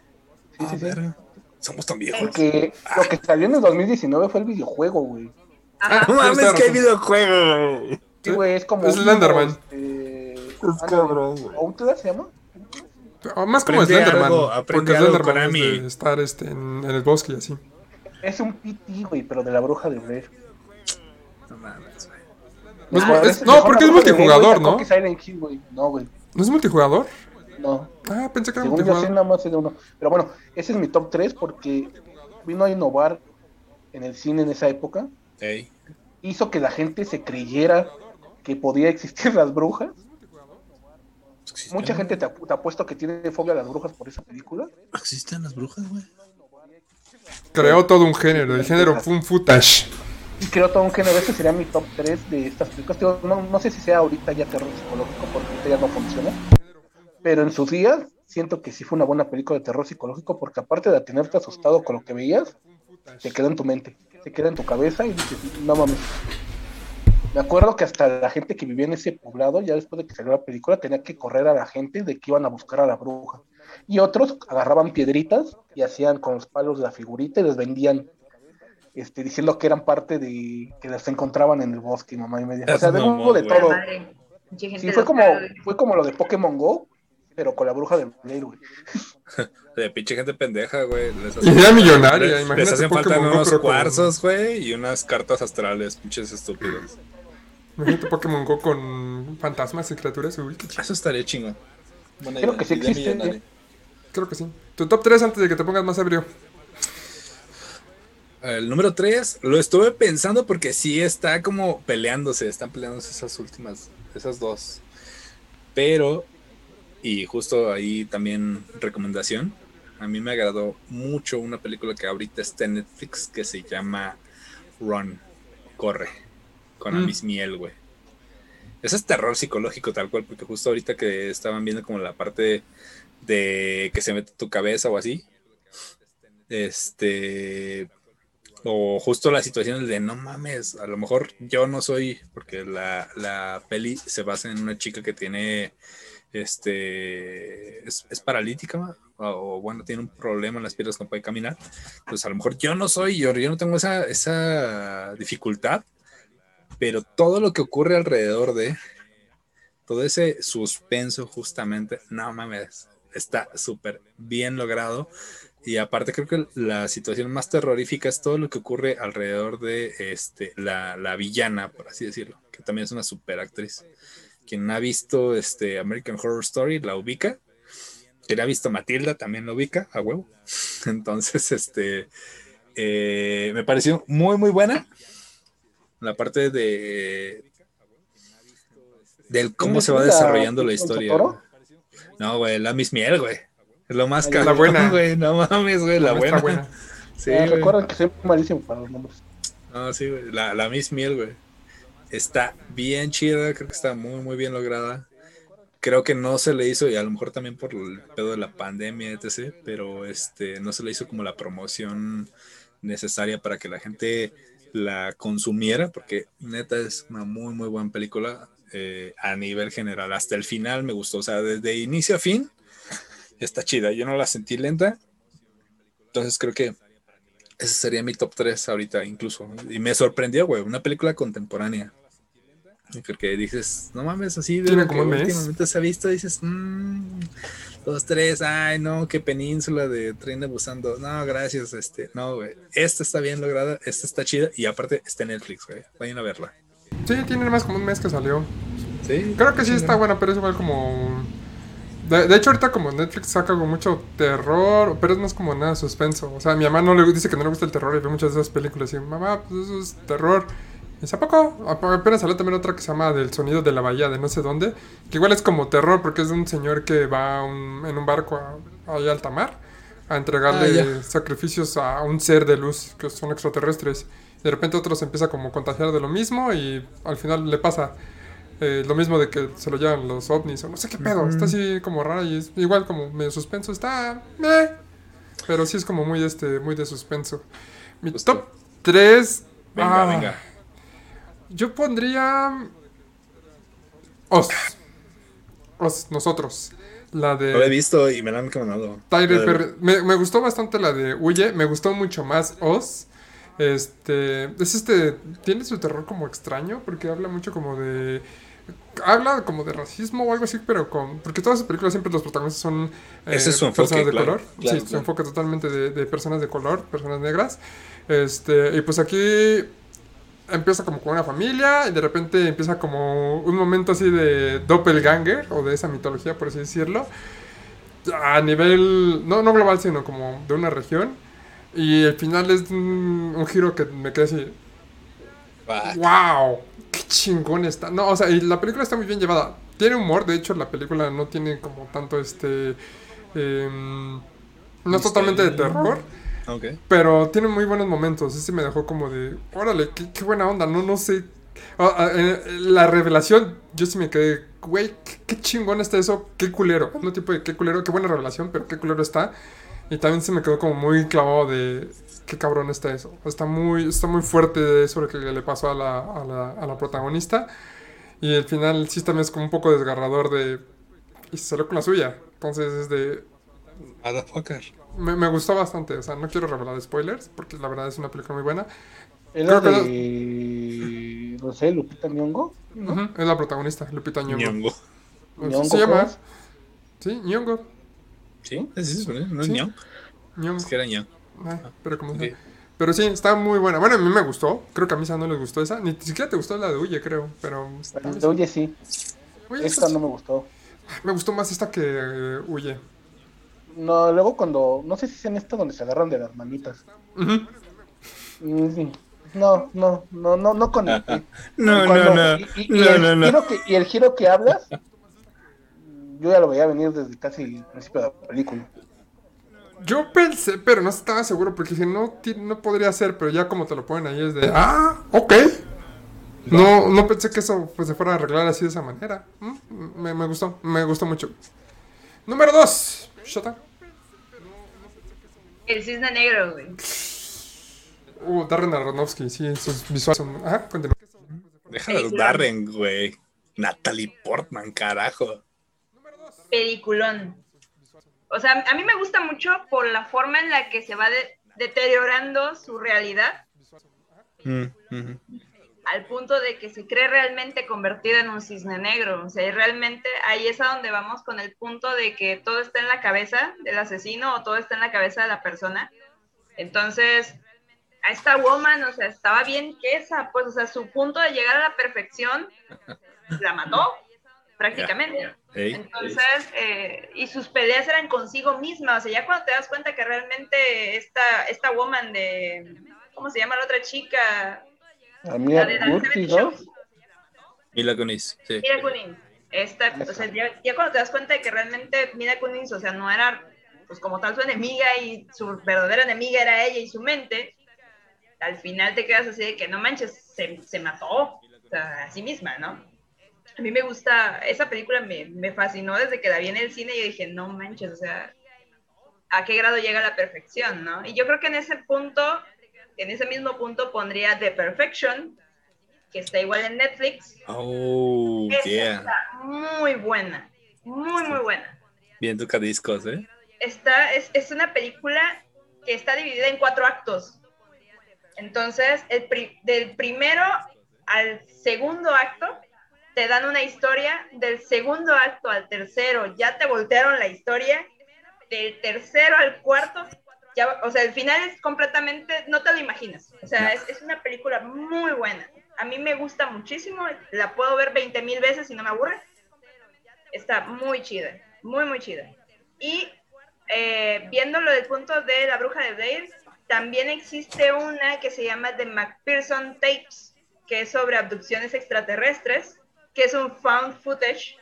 Sí, sí, Ah, sí. verga. Somos tan viejos. Porque lo que salió en el 2019 fue el videojuego, güey. Ajá. No mames, que hay videojuego, güey. Sí, güey, es como. Es Slenderman. este, Es cabrón, güey. Outlast se llama. Ah, Más como Slenderman. algo, porque Slenderman es de estar este, en, en el bosque y así. Es un PT, güey, pero de la bruja de Blair. No mames, güey. No, es Ah, es- ese no, porque es multijugador, ¿no? Hill, güey. No, güey. ¿No es multijugador? No. Ah, pensé que era Según yo multijugador. nada más es de uno. Pero bueno, ese es mi top 3 porque vino a innovar en el cine en esa época. Ey. Hizo que la gente se creyera que podía existir las brujas. ¿Existen? Mucha gente te, te apuesto que tiene fobia a las brujas por esa película. ¿Existen las brujas, güey? Creó todo un género, el género fun footage. Y creo todo un género. Ese sería mi top 3 de estas películas. No, no sé si sea ahorita ya terror psicológico porque ahorita ya no funciona. Pero en sus días siento que sí fue una buena película de terror psicológico porque aparte de tenerte asustado con lo que veías, te queda en tu mente, te queda en tu cabeza y dices, no mames. Me acuerdo que hasta la gente que vivía en ese poblado, ya después de que salió la película, tenía que correr a la gente de que iban a buscar a la bruja. Y otros agarraban piedritas y hacían con los palos la figurita y les vendían, este, diciendo que eran parte de que las encontraban en el bosque, mamá y media. O sea, de Mamón, hubo de todo. Sí, fue como, fue como lo de Pokémon Go, pero con la bruja de Blair, güey. De pinche gente pendeja, güey. Les Idea millonaria, les- imagínate Les hacen falta Go, unos cuarzos, güey, y unas cartas astrales, pinches estúpidos. Imagínate Pokémon Go con fantasmas y criaturas. Uy, qué chido. Eso estaría chingón. Buena Creo idea, que sí existe. Creo que sí. Tu top 3 antes de que te pongas más ebrio. El número 3 lo estuve pensando porque sí está como peleándose, están peleándose esas últimas, esas dos. Pero, y justo ahí también recomendación, a mí me agradó mucho una película que ahorita está en Netflix que se llama Run, Corre, con Mm. Amis Miel, güey. Ese es terror psicológico tal cual, porque justo ahorita que estaban viendo como la parte de que se mete tu cabeza o así, este O justo la situación de no mames, a lo mejor yo no soy, porque la, la peli se basa en una chica que tiene, este, es, es paralítica, ¿va? o, bueno, tiene un problema en las piernas, no puede caminar. Pues a lo mejor yo no soy, yo, yo no tengo esa, esa dificultad, pero todo lo que ocurre alrededor de, todo ese suspenso justamente, no mames, está súper bien logrado. Y aparte creo que la situación más terrorífica es todo lo que ocurre alrededor de este, la, la villana, por así decirlo, que también es una super actriz. Quien ha visto este American Horror Story la ubica. Quien ha visto Matilda también la ubica, a huevo. Entonces, este, eh, me pareció muy, muy buena. La parte de del cómo se va desarrollando la historia. No, güey, la Miss Miel, güey. Es lo más La cabrón, buena. güey. No mames, güey, la buena. buena. Sí, Eh, güey. recuerden que soy malísimo para los nombres. No, sí, güey. La, la Miss Miel, güey. Está bien chida, creo que está muy, muy bien lograda. Creo que no se le hizo, y a lo mejor también por el pedo de la pandemia, etc., pero este, no se le hizo como la promoción necesaria para que la gente la consumiera, porque neta es una muy, muy buena película eh, a nivel general. Hasta el final me gustó, o sea, desde inicio a fin está chida. Yo no la sentí lenta, entonces creo que ese sería mi top 3 ahorita incluso. Y me sorprendió, güey, una película contemporánea. Porque dices, no mames, así de lo que últimamente se ha visto, dices, mmm, dos, tres, ay, no, qué península de tren de busando. No, gracias, este, no, güey. Esta está bien lograda, esta está chida y aparte está en Netflix, güey. Vayan a verla. Sí, tiene más como un mes que salió. Sí, Creo que sí está buena, pero es igual como. De, de hecho, ahorita como Netflix saca como mucho terror, pero es más como nada suspenso. O sea, mi mamá no le dice que no le gusta el terror y ve muchas de esas películas y mamá, pues eso es terror. Y dice, ¿a poco? Apenas salió también otra que se llama Del sonido de la bahía de no sé dónde, que igual es como terror porque es de un señor que va un- en un barco a, a alta mar a entregarle Ah, sacrificios a un ser de luz que son extraterrestres. De repente otro se empieza como a contagiar de lo mismo y al final le pasa eh, lo mismo de que se lo llevan los ovnis o no sé qué pedo. Está así como rara y es igual como medio suspenso. Está... meh, pero sí es como muy, este, muy de suspenso. Mi Justo. top 3... venga, venga. Yo pondría... Os. Os, nosotros. La de... Lo he visto y me la han recomendado. Tyler de-. Me, me gustó bastante la de Huye. Me gustó mucho más Oz. Este. Es este. Tiene su terror como extraño. Porque habla mucho como de. Habla como de racismo o algo así, pero con. Porque todas las películas siempre los protagonistas son. eh, Ese es su enfoque, personas de claro, color. claro, sí, su enfoque totalmente de, de personas de color, personas negras. Este. Y pues aquí empieza como con una familia y de repente empieza como un momento así de doppelganger o de esa mitología, por así decirlo. A nivel, no, no global, sino como de una región. Y el final es un, un giro que me quedé así, ¡Wow! ¡Qué chingón está! No, o sea, y la película está muy bien llevada. Tiene humor, de hecho, la película no tiene como tanto este. em, no es totalmente de terror, ok. pero tiene muy buenos momentos. Ese me dejó como de. Órale, qué, qué buena onda, no, no sé. Eh, la revelación, yo sí me quedé, güey, qué, qué chingón está eso, qué culero. No tipo de qué culero, qué buena revelación, pero qué culero está. Y también se me quedó como muy clavado de qué cabrón está eso. Está muy, está muy fuerte eso lo que le pasó a la, a la, a la protagonista. Y el final sí también es como un poco desgarrador de... Y se salió con la suya. Entonces es de... Motherfucker. Me, me gustó bastante. O sea, no quiero revelar spoilers porque la verdad es una película muy buena. Es la Creo que de. No sé, Lupita Nyong'o. Es la protagonista, Lupita Nyong'o. Ñongo. Se llama. Sí, Nyong'o. ¿Sí? ¿Es eso? ¿No es Sí. Es que era. Ah, pero como sí, está muy buena. Bueno, a mí me gustó. Creo que a Misa no les gustó esa. Ni siquiera te gustó la de Huye, creo. Pero. a mí sí. Oye, sí. Huye, Esta no me gustó. Me gustó más esta que eh, Huye. No, luego cuando. No sé si es en esta donde se agarran de las manitas. Mm, No, no, no, no, no con No, no, Cuando- no. Y, y- y No, el no, no. Giro que, y el giro que hablas, yo ya lo veía venir desde casi el principio de la película. Yo pensé, pero no estaba seguro porque dije, no, no podría ser, pero ya como te lo ponen ahí es de, ah, ok. No, no pensé que eso pues, se fuera a arreglar así de esa manera. Mm, Me, me gustó, me gustó mucho. Número 2, Shota. El cisne negro, güey. Uh, Darren Aronofsky, sí, sus visuales son. Ajá, continúa. Deja de Película. Darren, güey. Natalie Portman, carajo. Peliculón. O sea, a mí me gusta mucho por la forma en la que se va de- deteriorando su realidad Mm, al punto de que se cree realmente convertida en un cisne negro. O sea, y realmente ahí es a donde vamos con el punto de que todo está en la cabeza del asesino o todo está en la cabeza de la persona. Entonces, a esta woman, o sea, estaba bien que esa, pues, o sea, su punto de llegar a la perfección la mató prácticamente. Entonces, eh, y sus peleas eran consigo misma, o sea, ya cuando te das cuenta que realmente esta, esta woman de, ¿cómo se llama la otra chica? A mí, a La de The Curtis, 70 ¿no? Show. Mila Kunis, sí. Mila Kunis. Esta, o sea, ya, ya cuando te das cuenta de que realmente Mila Kunis, o sea, no era pues como tal su enemiga y su verdadera enemiga era ella y su mente, al final te quedas así de que no manches, se, se mató, o sea, a sí misma, ¿no? A mí me gusta, esa película me, me fascinó desde que la vi en el cine y yo dije, no manches, o sea, a qué grado llega la perfección, ¿no? Y yo creo que en ese punto, en ese mismo punto pondría The Perfection, que está igual en Netflix, Oh, esa yeah. está muy buena, muy, muy buena. Bien tocadiscos, ¿eh? Está, es, es una película que está dividida en cuatro actos. Entonces, el pri- del primero al segundo acto, te dan una historia, del segundo acto al tercero, ya te voltearon la historia, del tercero al cuarto, ya, o sea, el final es completamente, no te lo imaginas. O sea, es, es una película muy buena. A mí me gusta muchísimo, la puedo ver 20 mil veces y no me aburre. Está muy chida, muy, muy chida. Y eh, viéndolo desde el punto de la bruja de Blair, también existe una que se llama The McPherson Tapes, que es sobre abducciones extraterrestres, que es un found footage.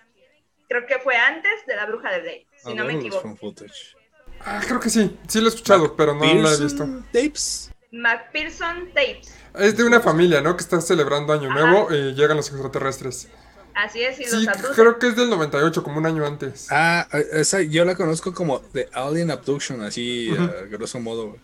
Creo que fue antes de la bruja de Blair, si no me equivoco. footage. Ah, creo que sí. Sí lo he escuchado, pero no lo he Pearson visto. Tapes. McPherson Tapes. Es de una familia, ¿no? Que está celebrando Año Ajá. Nuevo y llegan los extraterrestres. Así es, y Sí, los abducen. creo que es del 98, como un año antes. Ah, esa yo la conozco como The Alien Abduction, así a grosso modo. güey.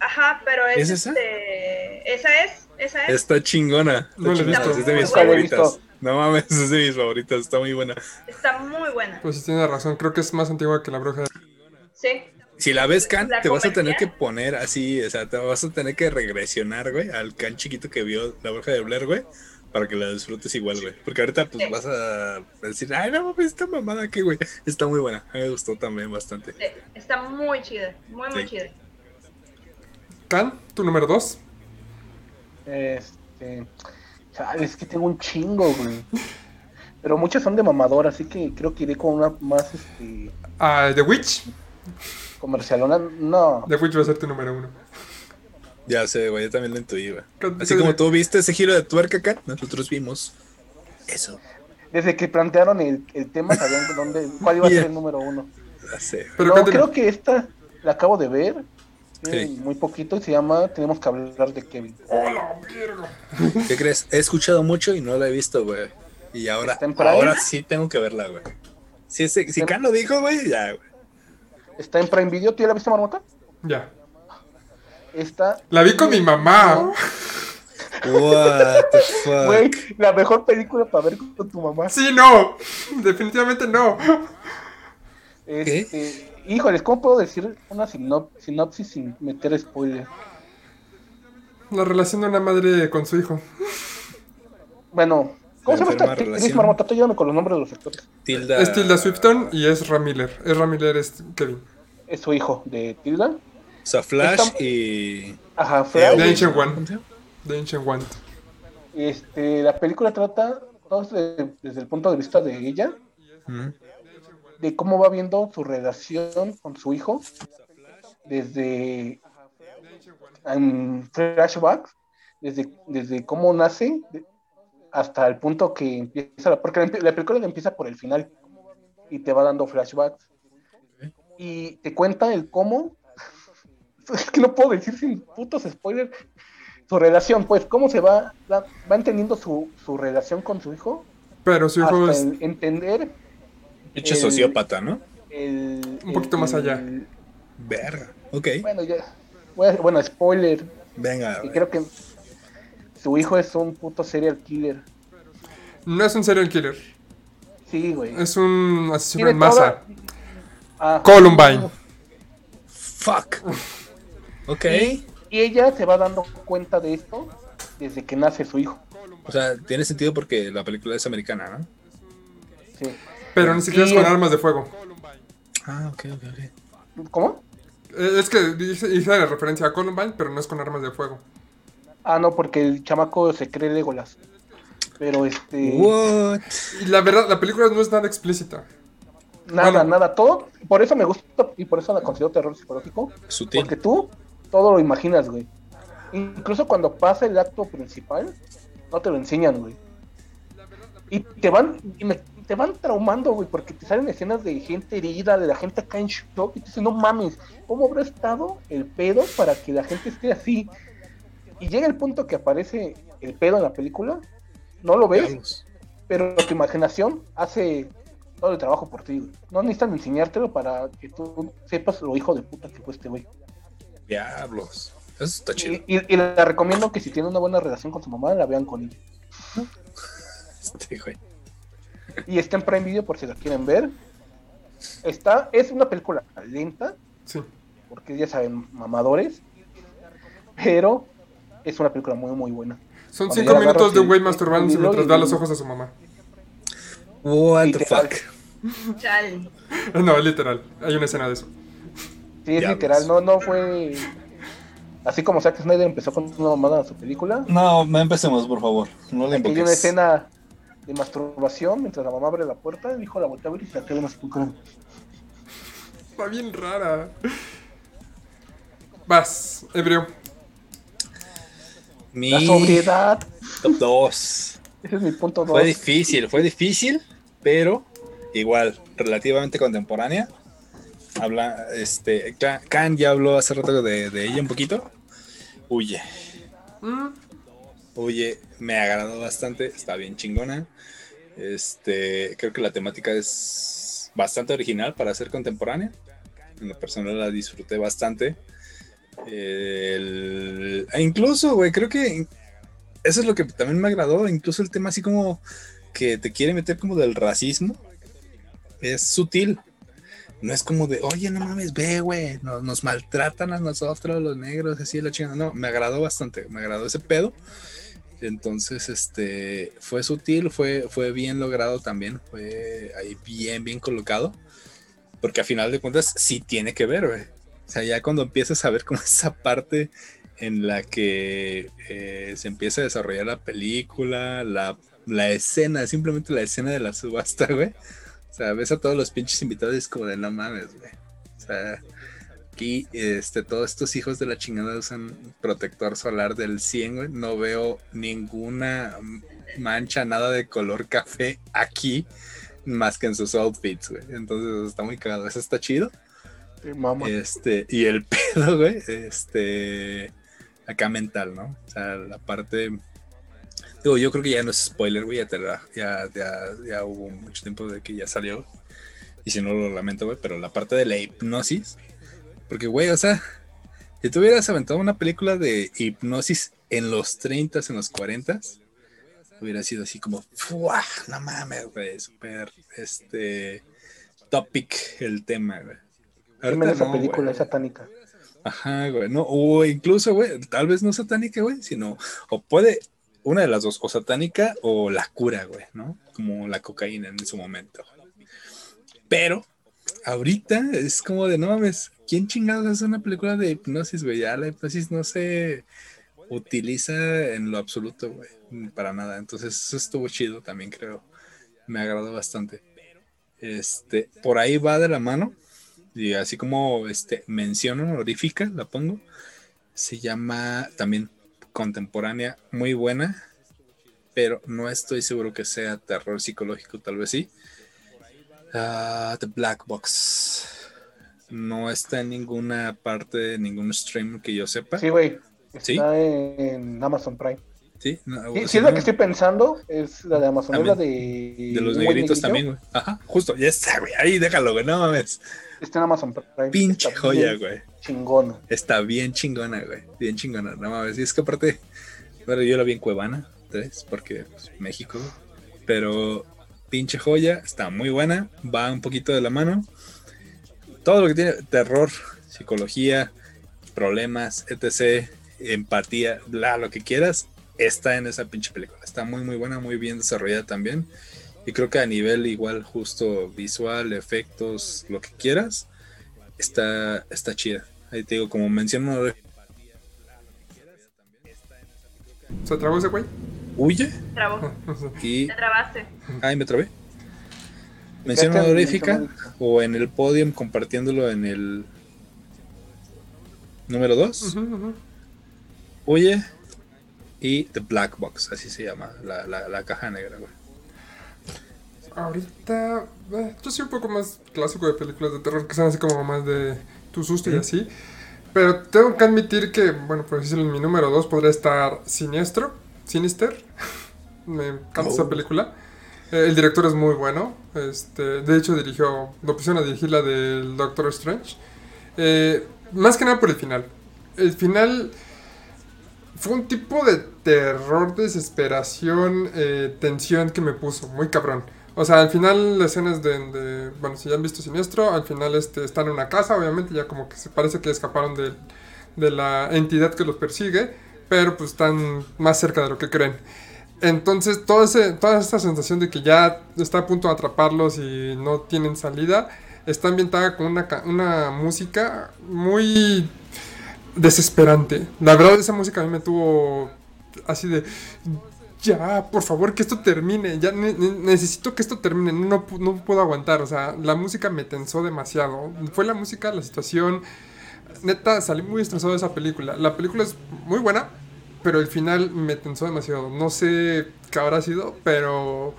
Ajá, pero es, ¿Es esa? este, esa es, esa es. Está chingona. No la he Está chingona, visto. Es de mis favoritas. No mames, es de mis favoritas. Está muy buena. Está muy buena. Pues sí, tiene razón. Creo que es más antigua que la bruja. de- Sí. Si la ves, Can, ¿La te vas a tener que poner así, o sea, te vas a tener que regresionar, güey, al Can chiquito que vio la bruja de Blair, güey, para que la disfrutes igual, güey. Porque ahorita, pues, Sí. vas a decir, ay, no mames, esta mamada aquí, güey. Está muy buena. A mí me gustó también bastante. Sí, Está muy chida, muy, muy Sí. chida. Can, tu número 2. Este. Es que tengo un chingo, güey. Pero muchas son de mamador, así que creo que iré con una más este, Ah, The Witch. comercialona. No. The Witch va a ser tu número 1. Ya sé, güey, yo también lo intuí, güey. ¿Qué- Así como tú viste ese giro de tuerca, Can, nosotros vimos eso. Desde que plantearon el, el tema, sabían dónde, cuál iba a ser el número uno. Ya sé. Pero no, creo que esta la acabo de ver. Sí. Muy poquito y se llama Tenemos que hablar de Kevin. ¡Hola, verga! ¿Qué crees? He escuchado mucho y no la he visto, güey. Y ahora, ¿Está en Prime? ahora sí tengo que verla, güey. Si, ese, si Can lo dijo, güey, ya, güey. Está en Prime Video. ¿Tú ya la viste, Marmota? Ya. Esta. La vi con mi mamá. What the fuck. Güey, la mejor película para ver con tu mamá. Sí, no. Definitivamente no. Este, híjoles, ¿cómo puedo decir una sinop- sinopsis sin meter spoiler? La relación de una madre con su hijo. Bueno, ¿cómo se llama esta actriz. Marmota? Ayúdame con los nombres de los actores. Tilda. Es Tilda Swifton y es Miller. Es Miller es Kevin. Es su hijo de Tilda. O sea, Flash Esta- y. Ajá, The Flash. The Ancient ¿Cómo One. The Ancient One. Este, la película trata todo desde, desde el punto de vista de ella, Ujú. De cómo va viendo su relación con su hijo, desde en flashbacks, desde, desde cómo nace hasta el punto que empieza, porque la, la película empieza por el final y te va dando flashbacks y te cuenta el cómo, es que no puedo decir sin putos spoilers, su relación, pues, cómo se va, va, va entendiendo su, su relación con su hijo, Pero su hijo hasta es. entender Pinche sociópata, ¿no? el... Un poquito el- más allá. Verga. Ok. Bueno, ya, bueno, bueno, spoiler, Venga, Y creo que su hijo es un puto serial killer. No es un serial killer. Sí, güey. Es un asesino en masa. toda- Ah, Columbine. Fuck. Ok. Y ella se va dando cuenta de esto desde que nace su hijo. O sea, tiene sentido porque la película es americana, ¿no? Sí. Pero ni siquiera es con armas de fuego. Ah, ok, ok, ok. ¿Cómo? Eh, Es que hice, hice la referencia a Columbine, pero no es con armas de fuego. Ah, no, porque el chamaco se cree Legolas. Pero este. What? Y la verdad, la película no es nada explícita. Nada, Bueno. nada. Todo. Por eso me gusta y por eso la considero terror psicológico. Sutil. Porque tú todo lo imaginas, güey. Incluso cuando pasa el acto principal, no te lo enseñan, güey. Y te van, y me- te van traumando, güey, porque te salen escenas de gente herida, de la gente acá en shock, y tú dices, no mames, ¿cómo habrá estado el pedo para que la gente esté así? Y llega el punto que aparece el pedo en la película, no lo ves, pero tu imaginación hace todo el trabajo por ti, güey. No necesitan enseñártelo para que tú sepas lo hijo de puta que fue este güey. Diablos. Eso está chido. Y, y- y le recomiendo que si tiene una buena relación con su mamá, la vean con ella. Este, güey. Y está en Prime Video por si la quieren ver. Está, es una película lenta, Sí. porque ya saben, mamadores. Pero es una película muy, muy buena. Son Cuando cinco minutos de un güey masturbándose mientras da los ojos a su mamá. What the fuck. Chale. No, literal. Hay una escena de eso. Sí, es literal, no, no fue. Así como Zack Snyder empezó con una mamada en su película. No, no empecemos, por favor. No le Aquí hay una escena de masturbación mientras la mamá abre la puerta. El hijo la voltea a ver y se queda más Está bien rara. Vas, ebrio. Mi La sobriedad. top 2. Ese es mi punto 2. Fue difícil, fue difícil, pero igual, relativamente contemporánea. Habla, este, Khan ya habló hace rato de, de ella un poquito. Huye, Mm, Huye, me agradó bastante, está bien chingona. Este, creo que la temática es bastante original para ser contemporánea. En lo personal la disfruté bastante. E incluso, güey, creo que eso es lo que también me agradó. Incluso el tema así como que te quiere meter como del racismo. Es sutil. No es como de, oye, no mames, ve, güey, nos, nos maltratan a nosotros los negros, así la chingada. No, me agradó bastante, me agradó ese pedo. Entonces, este, fue sutil, fue, fue bien logrado también, fue ahí bien, bien colocado. Porque a final de cuentas sí tiene que ver. O sea, ya cuando empiezas a ver como esa parte en la que eh, se empieza a desarrollar la película, la, la escena, simplemente la escena de la subasta, güey. O sea, ves a todos los pinches invitados y es como de no mames, güey. O sea, aquí este, todos estos hijos de la chingada usan protector solar del 100, güey. No veo ninguna mancha, nada de color café aquí, más que en sus outfits, güey. Entonces está muy cagado. Eso está chido. Este, y el pedo, güey, este, acá mental, ¿no? O sea, la parte, digo, yo creo que ya no es spoiler, güey, ya, te la- ya, ya, ya hubo mucho tiempo de que ya salió, y si no lo lamento, güey, pero la parte de la hipnosis, porque, güey, o sea, si tú hubieras aventado una película de hipnosis en los 30 en los 40 hubiera sido así como, ¡fua! No mames, güey, súper, este, topic el tema, güey. Dime Ahorita esa no, película güey. es satánica. Ajá, güey. No, o incluso, güey, tal vez no satánica, güey, sino, o puede, una de las dos, o satánica o la cura, güey, ¿no? Como la cocaína en su momento. Pero, ahorita es como de, no mames, ¿quién chingados hace una película de hipnosis, güey? Ya la hipnosis no se utiliza en lo absoluto, güey, para nada. Entonces, eso estuvo chido también, creo. Me agradó bastante. Este, por ahí va de la mano. Y así como este mención honorífica, la pongo. Se llama también contemporánea, muy buena. Pero no estoy seguro que sea terror psicológico, tal vez sí. Ah, The Black Box. No está en ninguna parte de ningún stream que yo sepa. Sí, güey. ¿Sí? Está en Amazon Prime. Sí, no, Sí, sí es la que estoy pensando. Es la de Amazon. Es la de. de los negritos negrito. también, güey. Ajá, justo, ya está, güey. Ahí déjalo, güey, no mames. Está en Amazon Prime. Pinche Está joya, güey. Chingona. Está bien chingona, güey. Bien chingona. No mames. Y es que aparte, bueno, yo la vi en Cuevana, tres, porque pues, México. güey. Pero pinche joya, está muy buena. Va un poquito de la mano. Todo lo que tiene terror, psicología, problemas, etc., empatía, bla, lo que quieras, está en esa pinche película. Está muy, muy buena, muy bien desarrollada también. Y creo que a nivel igual, justo visual, efectos, lo que quieras, está, está chida. Ahí te digo, como menciono, ¿Se trabó ese güey? Huye Trabó. y. Te trabaste. Ay, me trabé. Mención honorífica o en el podium compartiéndolo en el número 2. Ujú, ujú. Huye y The Black Box, así se llama, la, la, la caja negra, güey. Ahorita, eh, yo soy un poco más clásico de películas de terror que son así como más de tu susto y así. Pero tengo que admitir que, bueno, por decirlo en mi número 2 podría estar Siniestro, Sinister. Me encanta Oh. esa película. Eh, el director es muy bueno. Este, de hecho, dirigió, lo pusieron a dirigir la del Doctor Strange. Eh, más que nada por el final. El final fue un tipo de terror, desesperación, eh, tensión que me puso, muy cabrón. O sea, al final la escena es de, de- bueno, si ya han visto Siniestro, al final este, están en una casa, obviamente ya como que se parece que escaparon de, de la entidad que los persigue, pero pues están más cerca de lo que creen. Entonces, todo ese, toda esta sensación de que ya está a punto de atraparlos y no tienen salida, está ambientada con una, una música muy desesperante. La verdad, esa música a mí me tuvo así de. Ya, por favor, que esto termine. Ya ne- ne- necesito que esto termine. No, no puedo aguantar. O sea, la música me tensó demasiado. Fue la música, la situación. Neta, salí muy estresado de esa película. La película es muy buena, pero el final me tensó demasiado. No sé qué habrá sido, pero.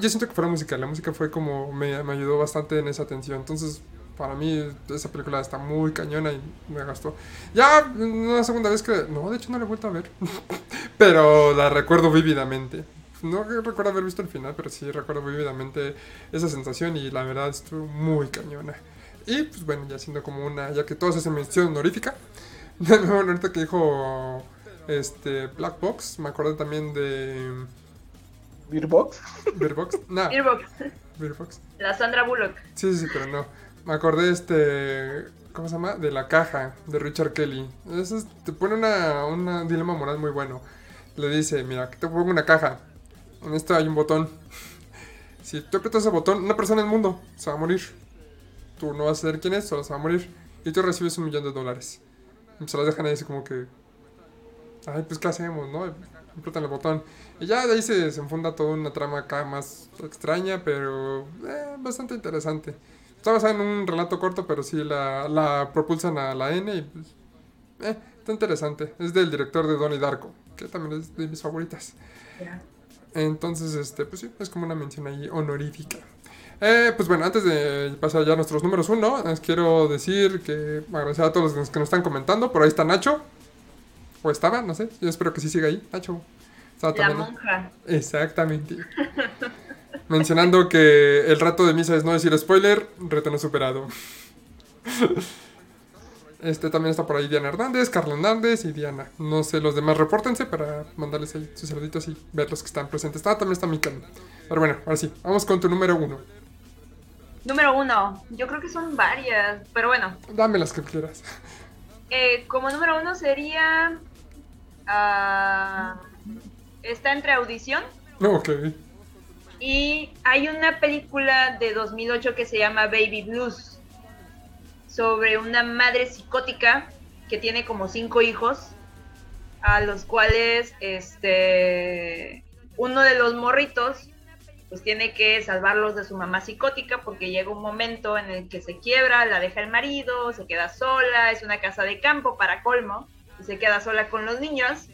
yo siento que fue la música. La música fue como. Me, ayudó bastante en esa tensión. Entonces, para mí, esa película está muy cañona y me gastó. Ya, una segunda vez que. No, de hecho, no la he vuelto a ver. pero la recuerdo vívidamente. No recuerdo haber visto el final, pero sí recuerdo vívidamente esa sensación y la verdad estuvo muy cañona. Y pues bueno, ya siendo como una, ya que todos hacen mención honorífica, nuevo ahorita que dijo este Black Box, me acordé también de Beerbox. Beer Box. No, Gearbox, Beer Box. la Sandra Bullock. Sí, sí, sí, pero no. Me acordé este. ¿Cómo se llama? De la caja de Richard Kelly. Eso es- te pone una, una dilema moral muy bueno. Le dice: Mira, que te pongo una caja. En esta hay un botón. Si tú aprietas ese botón, una persona en el mundo se va a morir. Tú no vas a saber quién es, solo se va a morir. Y tú recibes un millón de dólares. Y se las dejan ahí así como que. Ay, pues ¿qué hacemos, no? Aprietan el botón. Y ya de ahí se desenfunda toda una trama acá más extraña, pero eh, bastante interesante. Está basada en un relato corto, pero sí la, la propulsan a la N y pues, eh, está interesante. Es del director de Donnie Darko, que también es de mis favoritas. Entonces, este, pues sí, es como una mención ahí honorífica. Eh, pues bueno, antes de pasar ya a nuestros números uno, les quiero decir que agradecer a todos los que nos están comentando. Por ahí está Nacho. O estaba, no sé. Yo espero que sí siga ahí. Nacho. Estaba La también- monja. Exactamente. Mencionando que el rato de misa es no decir spoiler, reto no superado. Este también está por ahí Diana Hernández, Carla Hernández y Diana. No sé, los demás repórtense para mandarles ahí sus saluditos y ver los que están presentes. Ah, también está Mikan. Pero bueno, ahora sí, vamos con tu número uno. Número uno. Yo creo que son varias, pero bueno. Dame las que quieras. Eh, como número uno sería. Ah, está entre audición. Ok. Y hay una película de 2008 que se llama Baby Blues. Sobre una madre psicótica que tiene como cinco hijos. A los cuales este. Uno de los morritos. Pues tiene que salvarlos de su mamá psicótica porque llega un momento en el que se quiebra, la deja el marido, se queda sola, es una casa de campo para colmo, se queda sola con los niños.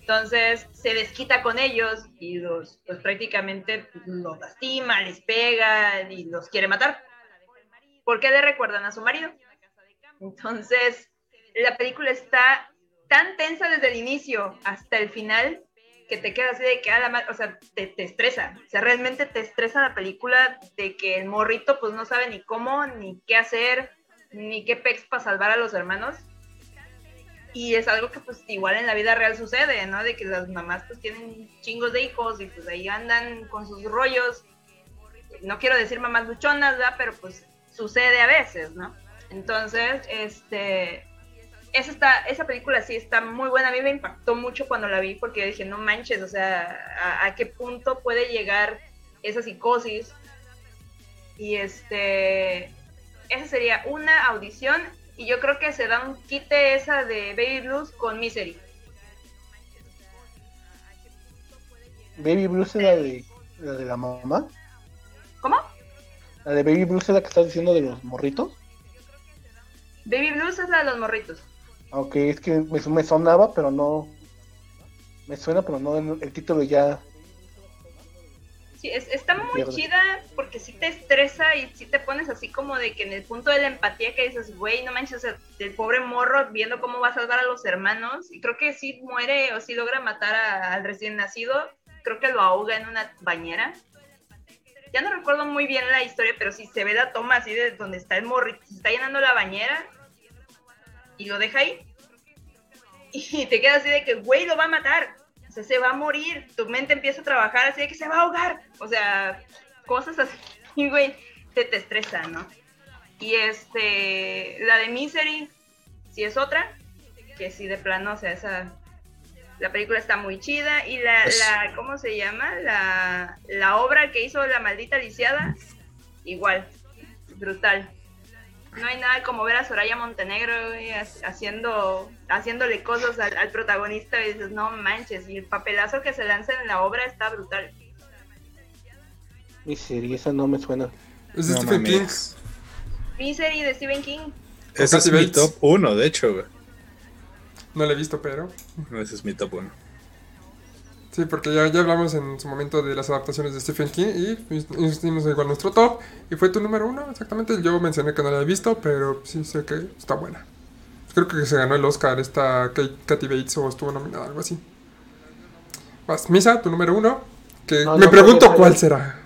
Entonces se desquita con ellos y los, pues prácticamente los lastima, les pega y los quiere matar. ¿Por qué le recuerdan a su marido? Entonces, la película está tan tensa desde el inicio hasta el final que te queda así de que, a la ma- o sea, te, te estresa. O sea, realmente te estresa la película de que el morrito pues no sabe ni cómo, ni qué hacer, ni qué pex para salvar a los hermanos. Y es algo que pues igual en la vida real sucede, ¿no? De que las mamás pues tienen chingos de hijos y pues ahí andan con sus rollos. No quiero decir mamás luchonas, ¿verdad? Pero pues sucede a veces, ¿no? Entonces, este, esa, está, esa película sí está muy buena. A mí me impactó mucho cuando la vi porque dije, no manches, o sea, ¿a, a qué punto puede llegar esa psicosis? Y este, esa sería una audición. Y yo creo que se da un quite esa de Baby Blues con Misery. Baby Blues es la de la, de la mamá. ¿Cómo? La de Baby Blues es la que estás diciendo de los morritos. Baby Blues es la de los morritos. Aunque es que me, me sonaba, pero no. Me suena, pero no el título ya. Es- está muy chida porque sí te estresa y sí te pones así como de que en el punto de la empatía que dices, güey, no manches, o sea, el pobre morro viendo cómo va a salvar a los hermanos y creo que sí muere o sí logra matar a- al recién nacido, creo que lo ahoga en una bañera. Ya no recuerdo muy bien la historia, pero sí se ve la toma así de donde está el morrito, se está llenando la bañera y lo deja ahí. Y te quedas así de que, güey, lo va a matar. Sea, se va a morir. Tu mente empieza a trabajar así de que se va a ahogar. O sea, cosas así, güey, te, te estresa, ¿no? Y este, la de Misery, si es otra, que sí de plano, o sea, esa, la película está muy chida. Y la, Es- la ¿cómo se llama? La, la obra que hizo la maldita lisiada, igual, brutal. No hay nada como ver a Soraya Montenegro güey, haciendo, haciéndole cosas al, al protagonista y dices, no manches, y el papelazo que se lanza en la obra está brutal. Misery, esa no me suena. Es de No Stephen King. Misery de Stephen King. Ese es mi top 1, de hecho, güey. No la he visto, pero. Ese es mi top 1. Sí, porque ya, ya hablamos en su momento de las adaptaciones de Stephen King y hicimos igual nuestro top. Y fue tu número uno, exactamente. Yo mencioné que no la he visto, pero sí sé que está buena. Creo que se ganó el Oscar esta Kate- Kathy Bates o estuvo nominada, algo así. Vas, Misa, tu número uno. Que No, me no, pregunto cuál será.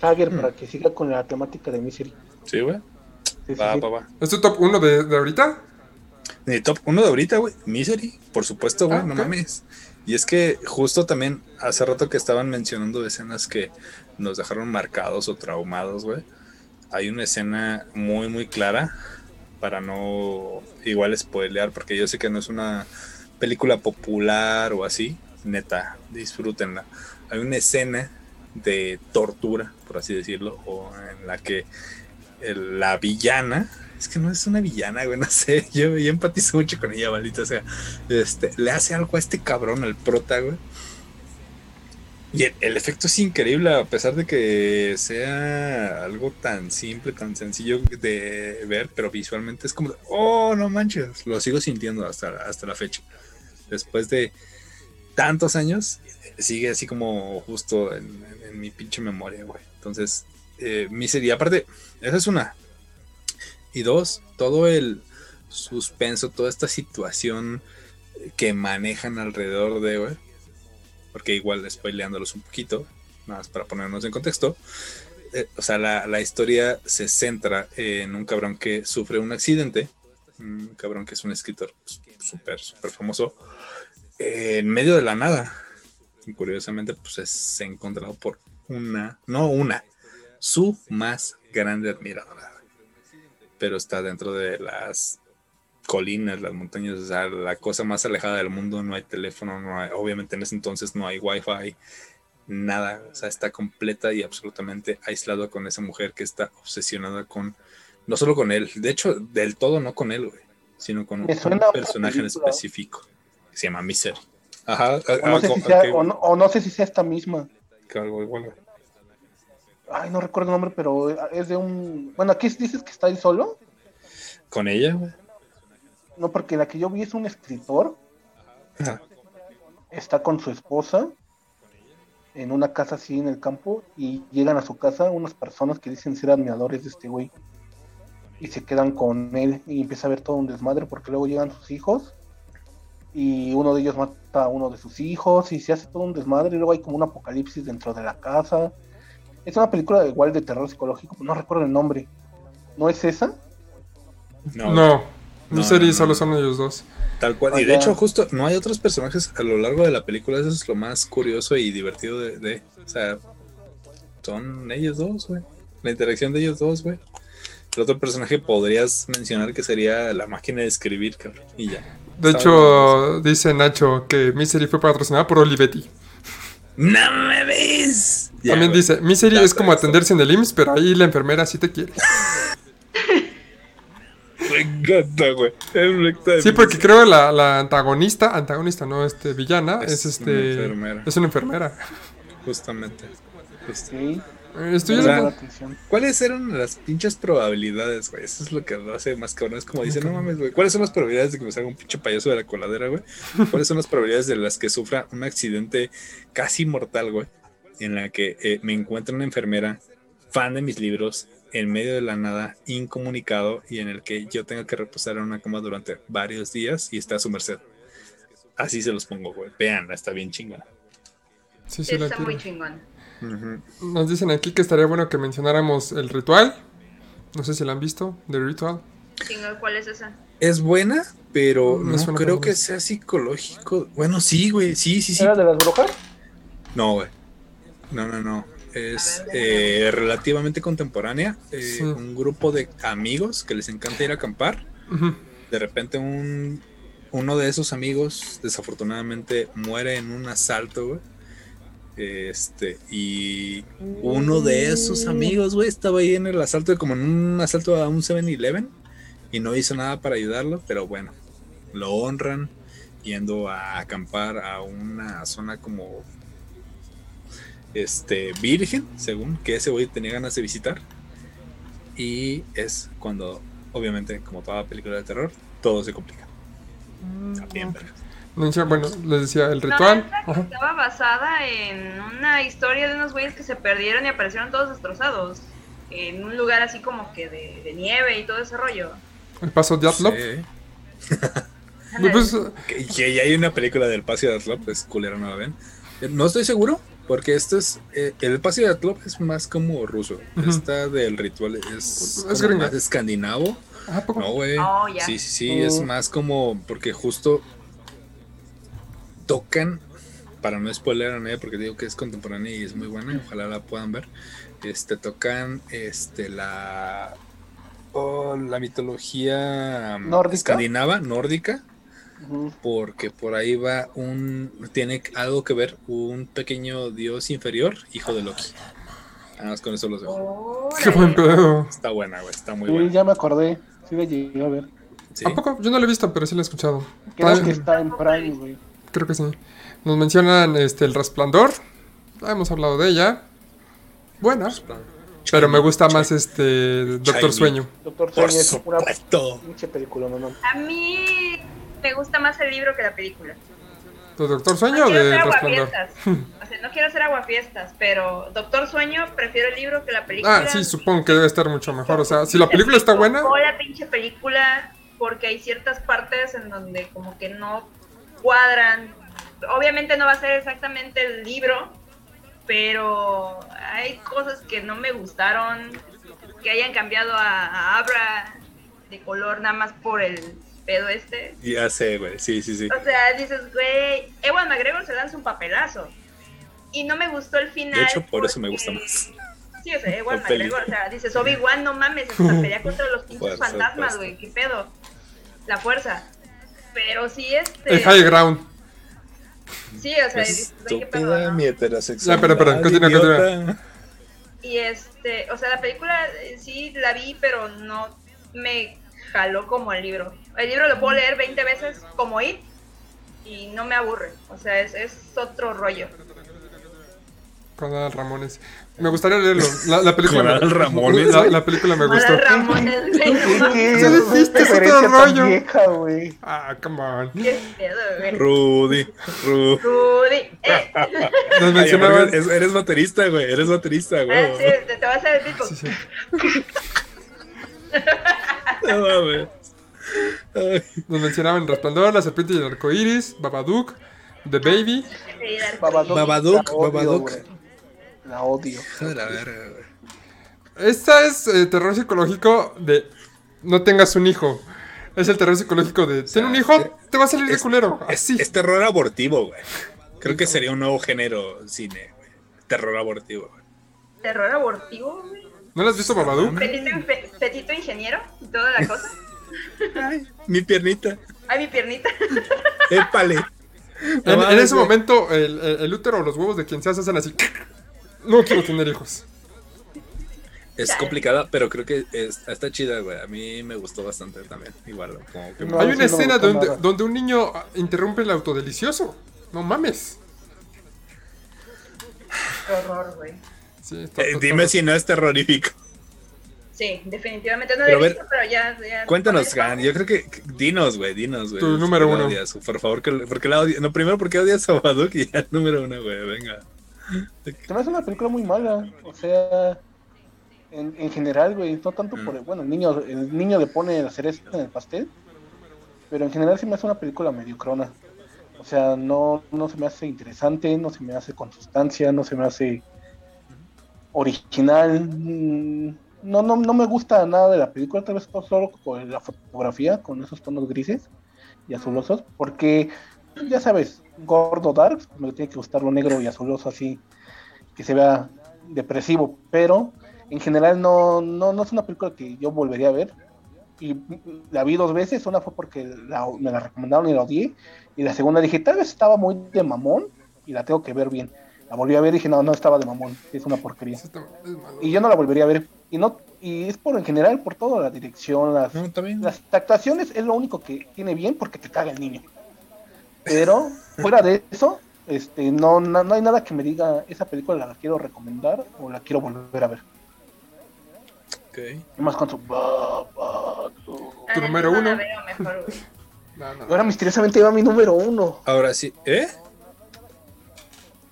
Hager, para que siga con la temática de Misery. Sí, güey. Sí, sí, Va, sí. va, va. ¿Es tu top uno de, de ahorita? Mi top 1 de ahorita, güey. Misery, por supuesto, güey, Ah, no mames. Y es que justo también hace rato que estaban mencionando escenas que nos dejaron marcados o traumados, güey. Hay una escena muy, muy clara para no igual spoilear, porque yo sé que no es una película popular o así. Neta, disfrútenla. Hay una escena de tortura, por así decirlo, o en la que la villana, es que no es una villana, güey, no sé, yo, empatizo mucho con ella, maldita sea, este, le hace algo a este cabrón, al prota, güey. Y el, efecto es increíble, a pesar de que sea algo tan simple, tan sencillo de ver, pero visualmente es como, oh, no manches, lo sigo sintiendo hasta, hasta la fecha. Después de tantos años, sigue así como justo en, mi pinche memoria, güey. Entonces, eh, Misery, aparte, esa es una. Y dos, todo el suspenso, toda esta situación que manejan alrededor de. Porque igual spoileándolos un poquito, nada más para ponernos en contexto. eh, o sea, la, la historia se centra en un cabrón que sufre un accidente. Un cabrón que es un escritor pues, súper, súper famoso. en medio de la nada. Y curiosamente, pues es encontrado por una, no una, su más grande admiradora. Pero está dentro de las colinas, las montañas, o sea, la cosa más alejada del mundo, no hay teléfono, no hay, obviamente en ese entonces no hay wifi, nada, o sea, está completa y absolutamente aislado con esa mujer que está obsesionada con, no solo con él, de hecho, del todo no con él, güey, sino con un personaje en específico, que se llama Misery. Ajá, O no, sé si sea, o, no, o no sé si sea esta misma. algo igual, güey. Ay, no recuerdo el nombre, pero es de un. Bueno, aquí dices que está él solo. Con ella. No, porque la que yo vi es un escritor. Ajá. Está con su esposa en una casa así en el campo y llegan a su casa unas personas que dicen ser admiradores de este güey y se quedan con él y empieza a ver todo un desmadre porque luego llegan sus hijos y uno de ellos mata a uno de sus hijos y se hace todo un desmadre y luego hay como un apocalipsis dentro de la casa. Es una película igual de terror psicológico, no recuerdo el nombre. ¿No es esa? No, No, No, solo son ellos dos. Tal cual. Y de hecho, justo no hay otros personajes a lo largo de la película. Eso es lo más curioso y divertido de. de- o sea, son ellos dos, güey. La interacción de ellos dos, güey. El otro personaje podrías mencionar que sería la máquina de escribir, cabrón. Y ya. De hecho, dice Nacho que Misery fue patrocinada por Olivetti. ¡No me ves! También güey. dice, Misery es como atenderse en el IMSS, pero ahí la enfermera sí te quiere. Me encanta, güey. Sí, porque creo que la, la antagonista, antagonista no, este, villana, es, Es este... una enfermera. Es una enfermera. Justamente. Justo. Sí. O sea. ¿Cuáles eran las pinches probabilidades, güey? Eso es lo que lo hace más cabrón. Es como dicen, no mames, güey. ¿Cuáles son las probabilidades de que me salga un pinche payaso de la coladera, güey? ¿Cuáles son las probabilidades de las que sufra un accidente casi mortal, güey? En la que eh, me encuentre una enfermera, fan de mis libros, en medio de la nada, incomunicado, y en el que yo tenga que reposar en una cama durante varios días y está a su merced. Así se los pongo, güey. Vean, está bien chingona. Sí, Sí, está muy. Ujú. Nos dicen aquí que estaría bueno que mencionáramos el ritual. No sé si la han visto, The Ritual. Chingón, ¿Cuál es esa? Es buena, pero no creo que sea psicológico. Bueno, sí, güey. Sí, sí, sí. ¿Era de las brujas? No, güey. No, no, no. Es eh, relativamente contemporánea. Eh, Sí. Un grupo de amigos que les encanta ir a acampar. De repente un, uno de esos amigos desafortunadamente muere en un asalto, güey. Este, y uno de esos amigos, güey, estaba ahí en el asalto, como en un asalto a un 7-Eleven, y no hizo nada para ayudarlo, pero bueno, lo honran yendo a acampar a una zona como este virgen, según que ese güey tenía ganas de visitar. Y es cuando, obviamente, como toda película de terror, todo se complica. Nos decía- Bueno, les decía el No, ritual. Ajá. estaba basada en una historia de unos güeyes que se perdieron y aparecieron todos destrozados. En un lugar así como que de, de nieve y todo ese rollo. El paso de Atlop. Sí. Pues, Que, que ya hay una película del Paseo de Atlop, es culera, no la ven. Eh, No estoy seguro, porque esto es. eh, el Paseo de Atlop es más como ruso. Ujú. Esta del ritual es, más escandinavo. ¿a poco? No, güey. Oh. Sí, sí, sí, es Oh. más como. Porque justo tocan. Para no spoiler a nadie, porque digo que es contemporánea y es muy buena, ojalá la puedan ver. Este tocan este la oh, la mitología ¿Nórdica? escandinava, nórdica, Porque por ahí va un tiene algo que ver un pequeño dios inferior, hijo de Loki. Nada más con eso los dejo. Qué buen pedo. Está buena, güey, está muy Sí, buena. ya me acordé. Sí, la llegué a ver. Sí. ¿A poco? Yo no la he visto, pero sí la he escuchado. Creo que está en Prime, güey. Creo que sí. Nos mencionan este el resplandor. Ya hemos hablado de ella. Buena. Pero me gusta más este Doctor. Sueño. Doctor Por Sueño es una pinche película, no, no. A mí me gusta más el libro que la película. ¿De Doctor No Sueño o quiero de hacer Resplandor? aguafiestas. O sea, no quiero hacer aguafiestas, pero Doctor Sueño prefiero el libro que la película. Ah, sí, supongo que debe estar mucho mejor. O sea, si la película está buena, O la pinche película, porque hay ciertas partes en donde como que no cuadran. Obviamente no va a ser exactamente el libro, pero hay cosas que no me gustaron, que hayan cambiado a, a Abra de color nada más por el pedo este. Ya sé, güey. Sí, sí, sí. O sea, dices, güey, Ewan McGregor se lanza un papelazo. Y no me gustó el final. De hecho, por eso me gusta más. Sí, o sea, Ewan. McGregor, o sea, dices, Obi-Wan, no mames, se pelea contra los pinches fantasmas, güey, qué pedo. La fuerza. Pero sí, este. el high ground. Sí, o sea, dices, qué pedo, ¿no? mi heterosexual. Ya, pero, pero, continúa, continúa. Y este, o sea, la película eh, sí la vi, pero no me jaló como el libro. El libro lo puedo leer 20 veces como It y no me aburre. O sea, es, es otro rollo. Con Adal Ramones. Me gustaría leerlo. La, la película Con me, Adal Ramones, la, película me Mara gustó. Ramones, güey, no mames, ¿Qué Ya lo hiciste, es otro referencia tan rollo. vieja, güey. Ah, come on. qué pedo, güey. Rudy, Rudy. Rudy, eh. Nos Ay, eres baterista, güey. Eres baterista, Ah, güey. sí, te, te vas a hacer el tipo. Sí, sí. No mames. Nos mencionaban Resplandor, La Serpiente y el Arco Iris, Babadook, The Baby. Babadook, Babadook, la odio, Babadook. La odio. la verga, güey. Esta es eh, terror psicológico de no tengas un hijo. Es el terror psicológico de ten un hijo, te va a salir de culero. Es, Así. es terror abortivo, güey. Creo que sería un nuevo género cine, güey. Terror abortivo, güey. Terror abortivo, güey. ¿No lo has visto Babadook? Petito, ingeniero y toda la cosa. Ay, mi piernita. Ay, mi piernita. Épale. En, en ese momento, el, el- el útero o los huevos de quien se hacen así. No quiero tener hijos. Es complicada, pero creo que es- está chida, güey. A mí me gustó bastante también. Igual, como que No, Hay una escena donde, nada. donde un niño interrumpe el autodelicioso. No mames. Qué horror, güey. Sí, está- Eh, está- dime está- si no es terrorífico. Sí, definitivamente no lo Pero he ver, visto, pero ya. ya Cuéntanos, Gan. Yo creo que. Dinos, güey. Dinos, güey. Tu número ¿Por uno. odias? Por favor, que, ¿por qué la odias? No, primero, ¿por qué odias a Babadook? Y ya número uno, güey. Venga. Se me hace una película muy mala. O sea, en, en general, güey. No tanto por. Mm. Bueno, el niño, el niño le pone la cereza en el pastel. Pero en general se me hace una película mediocrona. O sea, no, no se me hace interesante, no se me hace con sustancia, no se me hace original. mm, No, no, no me gusta nada de la película, tal vez solo con la fotografía, con esos tonos grises y azulosos, porque ya sabes, gordo dark, pues, me tiene que gustar lo negro y azuloso así, que se vea depresivo, pero en general no, no, no es una película que yo volvería a ver. Y la vi dos veces, una fue porque la- me la recomendaron y la odié, y la segunda dije, tal vez estaba muy de mamón y la tengo que ver bien. La volví a ver y dije, no, no estaba de mamón, es una porquería. Y yo no la volvería a ver. Y no y es por en general, por toda la dirección, las, No, las actuaciones es lo único que tiene bien porque te caga el niño. Pero fuera de eso, este, no, no, no hay nada que me diga esa película la quiero recomendar o la quiero volver a ver. Ok. Más con su. Ah, Tu número la uno. veo mejor, güey. No, no. Ahora misteriosamente va mi número uno. Ahora sí. ¿Eh?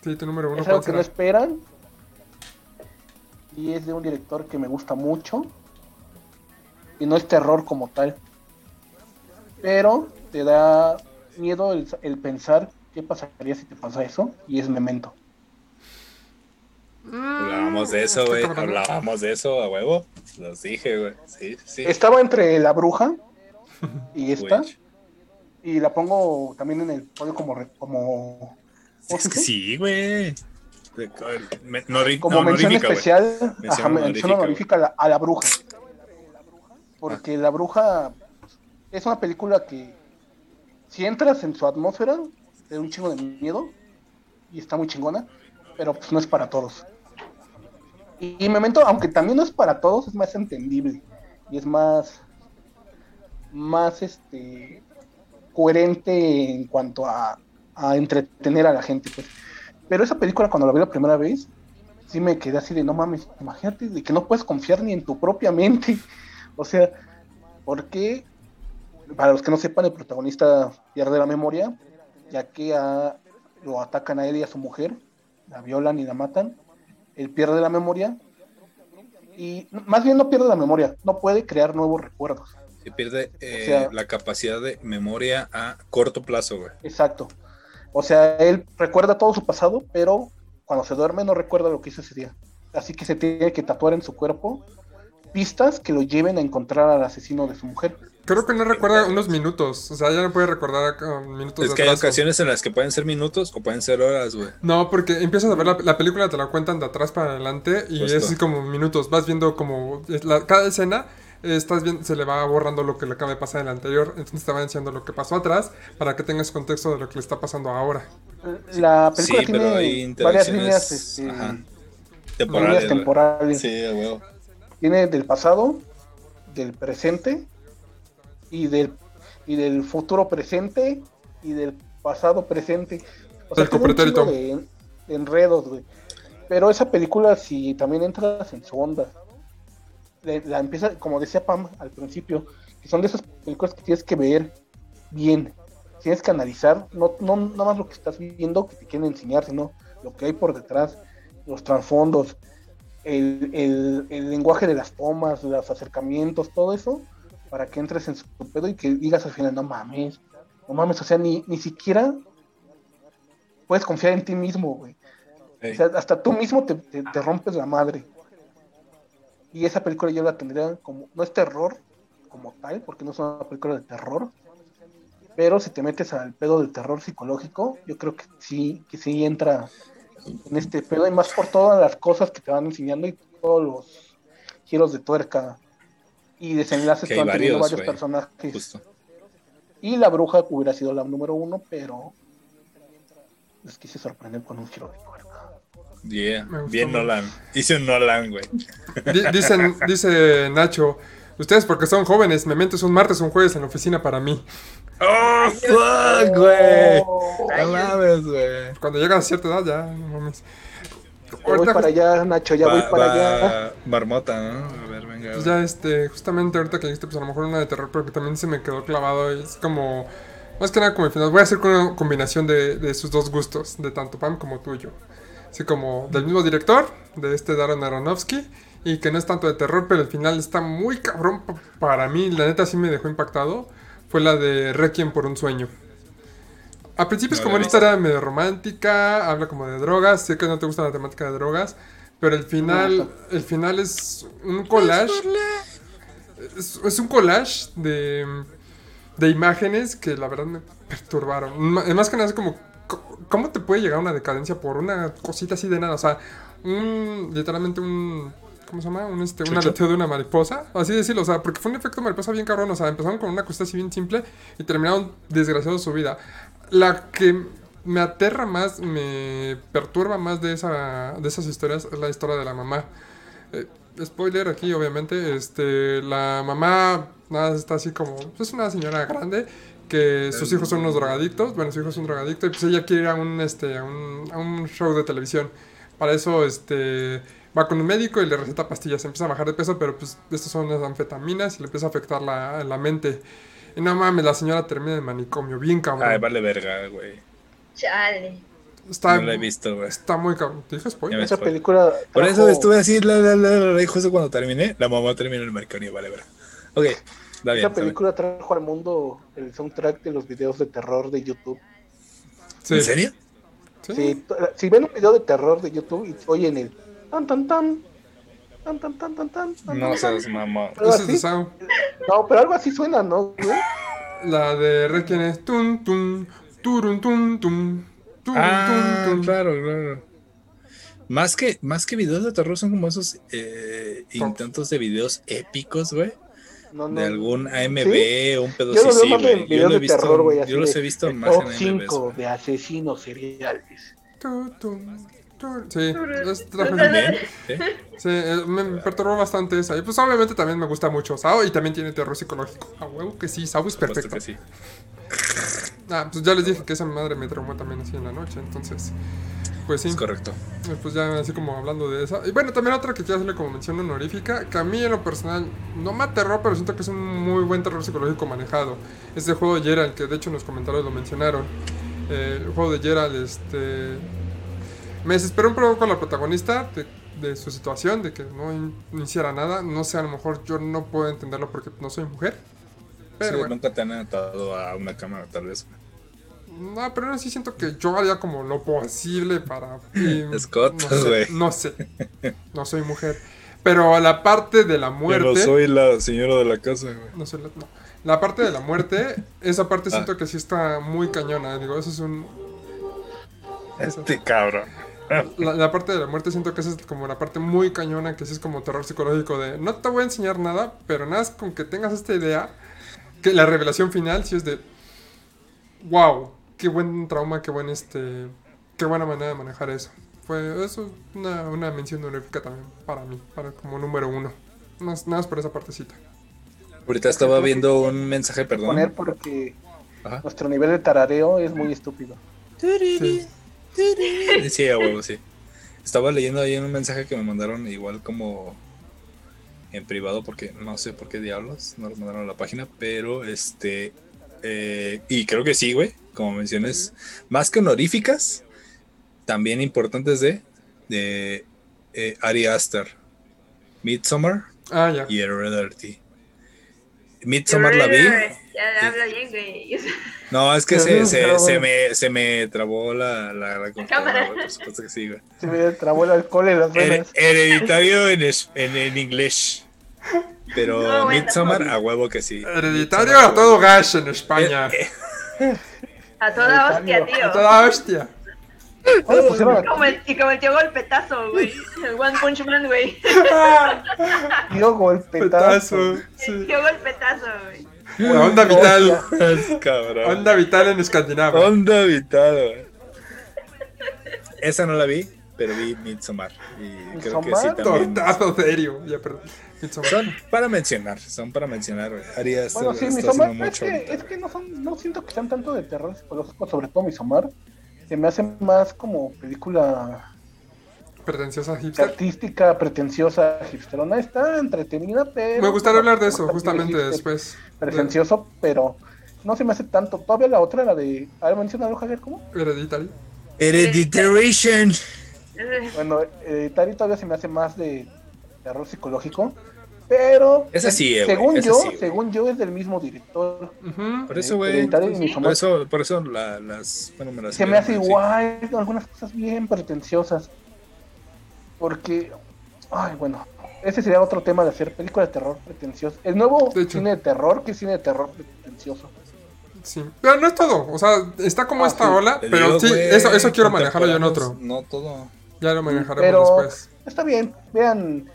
Sí, tu número uno. es algo ¿cuál que no esperan. Y es de un director que me gusta mucho. Y no es terror como tal. Pero te da miedo el, el pensar qué pasaría si te pasa eso. Y es memento. Hablábamos de eso, güey. Hablábamos de eso a huevo. Los dije, güey. Sí, sí. Estaba entre la bruja y esta. Witch. Y la pongo también en el podio como, como, Es que sí, güey. Como mención especial. Mención ajá, mención honorífica, a la, a la bruja. Porque la bruja es una película que si entras en su atmósfera, te da un chingo de miedo y está muy chingona, pero pues no es para todos. Y, y Memento, aunque también no es para todos, es más entendible y es más más este coherente en cuanto a, a entretener a la gente, pues. Pero esa película cuando la vi la primera vez, sí me quedé así de no mames, imagínate de que no puedes confiar ni en tu propia mente. O sea, porque para los que no sepan, el protagonista pierde la memoria, ya que a- lo atacan a él y a su mujer, la violan y la matan. Él pierde la memoria y más bien no pierde la memoria, no puede crear nuevos recuerdos. Se pierde eh, O sea- la capacidad de memoria a corto plazo, güey. Exacto. O sea, él recuerda todo su pasado, pero cuando se duerme no recuerda lo que hizo ese día. Así que se tiene que tatuar en su cuerpo pistas que lo lleven a encontrar al asesino de su mujer. Creo que no recuerda unos minutos. O sea, ya no puede recordar minutos Es de que hay ocasiones en las que pueden ser minutos o pueden ser horas, güey. No, porque empiezas a ver la, la película, te la cuentan de atrás para adelante y Justo. es así como minutos. Vas viendo como la- cada escena, estás viendo, se le va borrando lo que le acaba de pasar en la anterior. Entonces te va enseñando lo que pasó atrás para que tengas contexto de lo que le está pasando ahora. La película Sí, pero hay tiene varias líneas, este, líneas temporales. Sí. Tiene del pasado, del presente y del, y del futuro presente y del pasado presente. O de, de enredos, güey. Pero esa película, si también entras en su onda, la empieza, como decía Pam al principio, que son de esas películas que tienes que ver bien, tienes que analizar, no, no nada más lo que estás viendo que te quieren enseñar, sino lo que hay por detrás, los trasfondos, el, el- el lenguaje de las tomas, los acercamientos, todo eso, para que entres en su pedo y que digas al final, no mames, no mames, o sea, ni, ni siquiera puedes confiar en ti mismo, güey. Ey. O sea, hasta tú mismo te, te- te rompes la madre. Y esa película yo la tendría como, no es terror como tal, porque no es una película de terror, pero si te metes al pedo del terror psicológico, yo creo que sí, que sí entra en este pedo, y más por todas las cosas que te van enseñando y todos los giros de tuerca y desenlaces Que van teniendo varios, personajes. Justo. Y la bruja hubiera sido la número uno, pero les quise sorprender con un giro de tuerca. Yeah. Me Bien mucho. Nolan. Hice un Nolan, güey. Di- Dicen, dice Nacho, ustedes porque son jóvenes, Memento es un martes o un jueves en la oficina para mí. ¡Oh, fuck, güey! Oh, No mames, güey. Cuando llegas a cierta edad ya, no mames. ya voy para allá, Nacho, ya voy Va- para va allá. Marmota, ¿no? A ver, venga. Pues ya este, justamente ahorita que dijiste, pues a lo mejor una de terror, pero que también se me quedó clavado. y Es como, más que nada como el final. Voy a hacer con una combinación de, de sus dos gustos, de tanto Pam como tuyo. Así como del mismo director, de este Darren Aronofsky, y que no es tanto de terror, pero el final está muy cabrón pa- para mí. La neta sí me dejó impactado. Fue la de Requiem por un sueño. A principio es No como una historia medio romántica, habla como de drogas, sé que no te gusta la temática de drogas, pero el final, el final es un collage. Es, es un collage de, de imágenes que la verdad me perturbaron. Más que nada es como, co- ¿cómo te puede llegar una decadencia por una cosita así de nada? O sea, un, literalmente un, ¿cómo se llama? Un, este, un aleteo de una mariposa, así decirlo, o sea, porque fue un efecto mariposa bien cabrón, o sea, empezaron con una cosita así bien simple y terminaron desgraciados su vida. La que me aterra más, me perturba más de, esa, de esas historias es la historia de la mamá. Eh, spoiler aquí, obviamente, este, la mamá nada, está así como, es una señora grande que sus hijos son unos drogadictos, bueno, su hijo es un drogadicto y pues ella quiere ir a un, este, a un, a un show de televisión. Para eso, este, va con un médico y le receta pastillas, empieza a bajar de peso, pero pues estas son las anfetaminas y le empieza a afectar la, la mente. Y no mames, la señora termina en manicomio, bien cabrón. Ay, vale verga, güey. Chale. está, No la he visto, güey. está muy cabrón. ¿Te dije spoiler? Esa película. Por trajo- eso estuve así, la, la, la, la, y justo cuando terminé, la mamá terminó en el mercado, vale verga. Ok, bien. Esa está bien. película trajo al mundo el soundtrack de los videos de terror de YouTube. Sí. ¿En serio? Sí. Si, si ven un video de terror de YouTube y oyen el tan tan tan tan tan tan tan tan No seas mamá. No, pero algo así suena, ¿no? La de Requiem es tun tun turun tun tun tun Ah, tun tun. claro, claro. Más que, más que videos de terror son como esos eh, intentos de videos épicos, güey. No, no. De algún AMB ¿Sí? o un pedo Yo los veo sí, más en Yo, videos lo he de visto, terror, güey. yo los he visto el más top en AMB. 5 de asesinos seriales. Tu, tu. Sí, es También. Sí, eh, me me perturbó bastante esa. Y pues obviamente también me gusta mucho Sao y también tiene terror psicológico. A huevo que sí, Sao es perfecto. que sí. Ah, pues ya les dije que esa madre me traumó también así en la noche. Entonces, pues sí. Es correcto. Eh, Pues ya así como hablando de esa. Y bueno, también otra que quiero hacerle como mención honorífica, que a mí en lo personal no me aterró, pero siento que es un muy buen terror psicológico manejado. Es el juego de Gerald, que de hecho en los comentarios lo mencionaron. Eh, el juego de Gerald, este... Me desesperó un poco con la protagonista de, de su situación, de que no, in- no hiciera nada. No sé, a lo mejor yo no puedo entenderlo porque no soy mujer. Pero Sí, bueno. Nunca te han atado a una cámara, tal vez. No, pero aún así siento que yo haría como lo posible para... Scott, no sé, no sé. No soy mujer. Pero la parte de la muerte... la señora de la casa, güey. No sé, la, no. La parte de la muerte, esa parte Ah. siento que sí está muy cañona. Digo, eso es un... Este cabrón. La, la parte de la muerte siento que esa es como la parte muy cañona, que sí es como terror psicológico de... No te voy a enseñar nada, pero nada es con que tengas esta idea, que la revelación final sí es de... ¡Wow! Qué buen trauma, qué buen este... Qué buena manera de manejar eso. Fue eso es una, una mención honorífica también para mí, para como número uno. Más, nada más por esa partecita. Ahorita estaba viendo un mensaje, Poner perdón. porque Ajá. nuestro nivel de tarareo es muy estúpido. Sí. Sí, a huevo, sí. Estaba leyendo ahí un mensaje que me mandaron igual como en privado porque no sé por qué diablos no lo mandaron a la página, pero este eh, y creo que sí, güey, como menciones más que honoríficas, también importantes de de eh, Ari Aster, Midsommar Ah, ya. y Heredity. Midsommar la vi. Ya habla bien, güey. No, es que se, se, se me, se me trabó la, la, la computadora, cámara. güey, Por supuesto que sí, güey. Se me trabó el alcohol en las Her- venas. hereditario en, es- en, en inglés. Pero No, bueno. Midsommar, a huevo que sí. Hereditario Midsommar, a todo gas en España. Eh, eh, A toda hostia, A tío. toda hostia. ¿Cómo le pusieron Como el, y como el tío golpetazo, güey. El One Punch Man, güey. a tío golpetazo? Petazo. El tío golpetazo, güey. Onda vital. cabrón. Onda vital en Escandinavia. Onda vital, güey. Esa no la vi, pero vi Midsommar. Y creo que sí también. Tortazo serio. Ya, perdón. Son para mencionar, son para mencionar, güey. Arias Bueno, sí, Midsommar, que, es que no, son, no siento que sean tanto de terror psicológico, sobre todo Midsommar. Se me hace más como película Pretenciosa hipster. artística, pretenciosa, hipsterona. Está entretenida, pero... Me gustaría hablar de eso justamente hipster, después. Pretencioso, pero no se me hace tanto. Todavía la otra, la de... A ver, menciona Javier, ¿cómo? Hereditario. Hereditary. Bueno, Hereditary todavía se me hace más de terror psicológico. Pero... Esa sí, eh, Según yo, sí, según yo, es del mismo director. Ujú. Por eso, güey. Por eso, por eso la- las. Bueno, me las se me hace sí. igual, algunas cosas bien pretenciosas. Porque, ay, bueno, ese sería otro tema de hacer películas de terror pretencioso. El nuevo De cine de terror, que es cine de terror pretencioso. Sí. Pero no es todo. O sea, está como Ah, esta sí. ola. Te Pero digo, sí, eso, eso quiero manejarlo yo en otro. No todo. Ya lo manejaremos Pero después. está bien, vean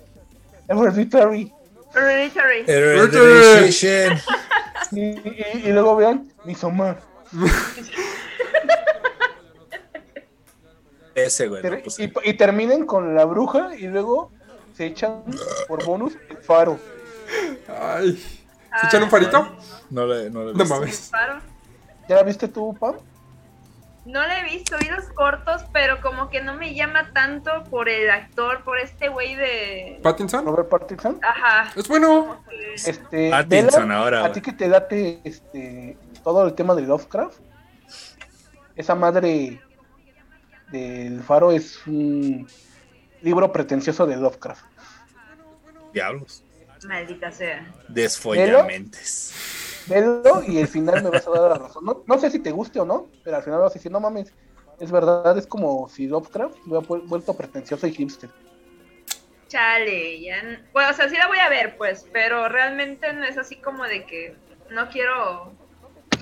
Hereditary Hereditary. Hereditary. y, y- y luego vean Midsommar. Ese, güey. no, pues, y, y terminen con la bruja y luego se echan por bonus el faro. Ay. ¿Se echan un farito? no le, no le No mames. ¿Ya la viste tú, Pam? No le he visto, vi los cortos, pero como que no me llama tanto por el actor, por este güey de... ¿Pattinson? Robert Pattinson. Ajá. Es bueno. Este, Pattinson ahora, A ti que te date este, todo el tema de Lovecraft. Esa madre del faro es un libro pretencioso de Lovecraft. Diablos. Maldita sea. Desfollamentes. Velo y al final me vas a dar la razón. No, no sé si te guste o no, pero al final vas a decir, no mames, es verdad, es como si Lovecraft hubiera vu- vuelto pretencioso y hipster. Chale, ya... Bueno, o sea, sí la voy a ver, pues, pero realmente no es así como de que no quiero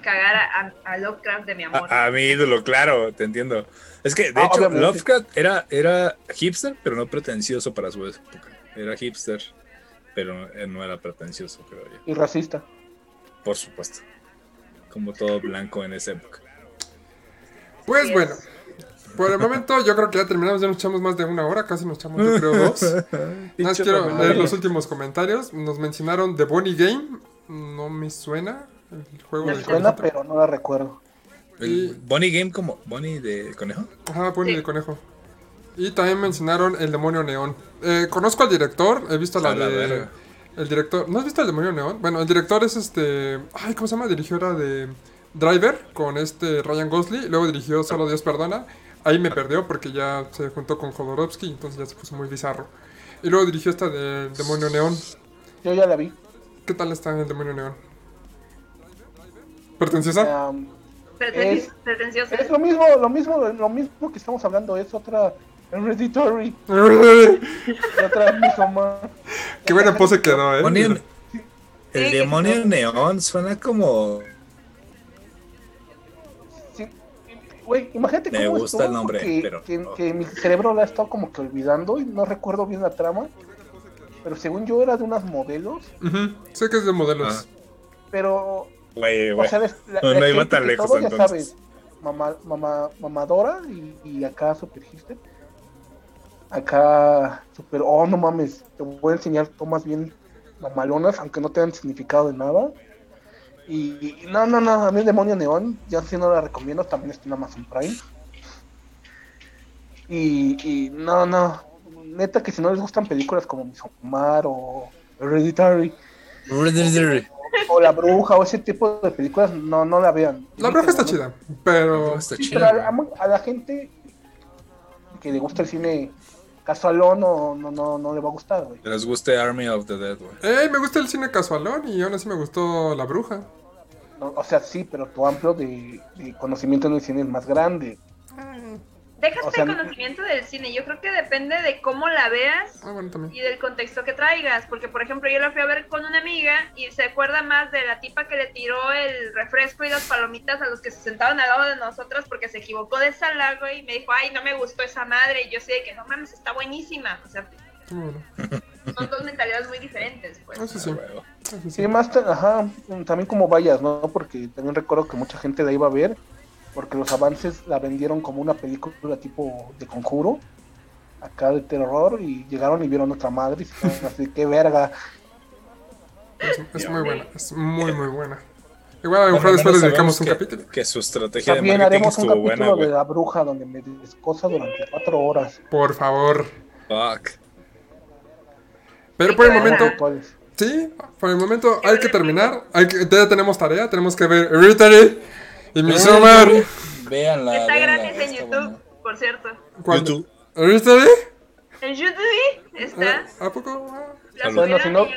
cagar a Lovecraft de mi amor. A, a mi ídolo, claro, te entiendo. Es que, de Ah, hecho, obviamente. Lovecraft era, era hipster, pero no pretencioso para su época. Era hipster, pero no era pretencioso, creo yo. Y racista. Por supuesto. Como todo blanco en esa época. Pues bueno. Por el momento yo creo que ya terminamos, ya nos echamos más de una hora, casi nos echamos yo creo dos. Nada más quiero leer los últimos comentarios. Nos mencionaron The Bonnie Game. No me suena. El juego Me del Suena, pero no la recuerdo. El Bonnie Game como Bonnie de conejo. Ajá, Bonnie Sí. de conejo. Y también mencionaron El Demonio Neón. Eh, conozco al director, he visto la de... verga. El director... ¿No has visto El Demonio Neón? Bueno, el director es este... Ay, ¿cómo se llama? Dirigió era de Driver con este Ryan Gosling. Luego dirigió Solo Dios Perdona. Ahí me perdió porque ya se juntó con Jodorowsky, entonces ya se puso muy bizarro. Y luego dirigió esta de Demonio Neón. Yo ya la vi. ¿Qué tal está El Demonio Neón? ¿Pretenciosa? Um, es- Pretencioso. es lo mismo, lo mismo, lo mismo que estamos hablando, es otra Hereditary, otra. Qué buena pose quedó, ¿eh? El demonio sí. neón suena como. Sí, Güey, imagínate Me cómo gusta el nombre, que, pero- que, que mi cerebro la ha estado como que olvidando y no recuerdo bien la trama. Pero según yo era de unas modelos, Sé que es de modelos. Ah. pero Güey, o sea, la- No, no iba tan lejos, todo, ya entonces. sabes, mamá, mamá, mamadora y, y acá super hipster. Acá super, oh no mames, te voy a enseñar tomas bien mamalonas, aunque no tengan significado de nada. Y, y no, no, no, a mí el demonio neón, ya sí no la recomiendo, también está en Amazon Prime. Y, y no, no, neta que si no les gustan películas como Midsommar o Hereditary o La Bruja o ese tipo de películas, no, no la vean. La bruja está chida, pero... Está Sí, chido. pero a, a- a la gente que le gusta el cine casualón no, no, no, no le va a gustar, güey. Les guste Army of the Dead, güey. Eh, me gusta el cine casualón y aún así me gustó La Bruja. No, o sea, sí, pero tu amplio de, de conocimiento en el cine es más grande. Déjate O sea, el conocimiento del cine. Yo creo que depende de cómo la veas Ah, bueno, y del contexto que traigas. Porque, por ejemplo, yo la fui a ver con una amiga y se acuerda más de la tipa que le tiró el refresco y las palomitas a los que se sentaban al lado de nosotras porque se equivocó de sala, güey. Y me dijo, ay, no me gustó esa madre. Y yo sé de que no mames, está buenísima. O sea, Ah, bueno. son dos mentalidades muy diferentes, pues. Eso sí. Ah, eso sí. Sí, más, ajá, también como vayas, ¿no? Porque también recuerdo que mucha gente la iba a ver, porque los avances la vendieron como una película tipo de conjuro, acá de terror, y llegaron y vieron otra madre, y se quedaron así, qué verga. Es, es muy buena. Es muy, muy buena. Igual a lo mejor después le dedicamos un capítulo. que, su estrategia de También marketing haremos un buena, capítulo de la bruja donde me descosa durante cuatro horas. Por favor. Fuck. Pero por el momento, sí, por el momento hay que terminar. Hay que, ya tenemos tarea. Tenemos que ver Hereditary y Midsommar. Véanla. Está véanla, gratis en YouTube, buena. por cierto. ¿Cuándo? YouTube. ¿Hereditary? En YouTube está. ¿A poco? La. Bueno, si no- vi.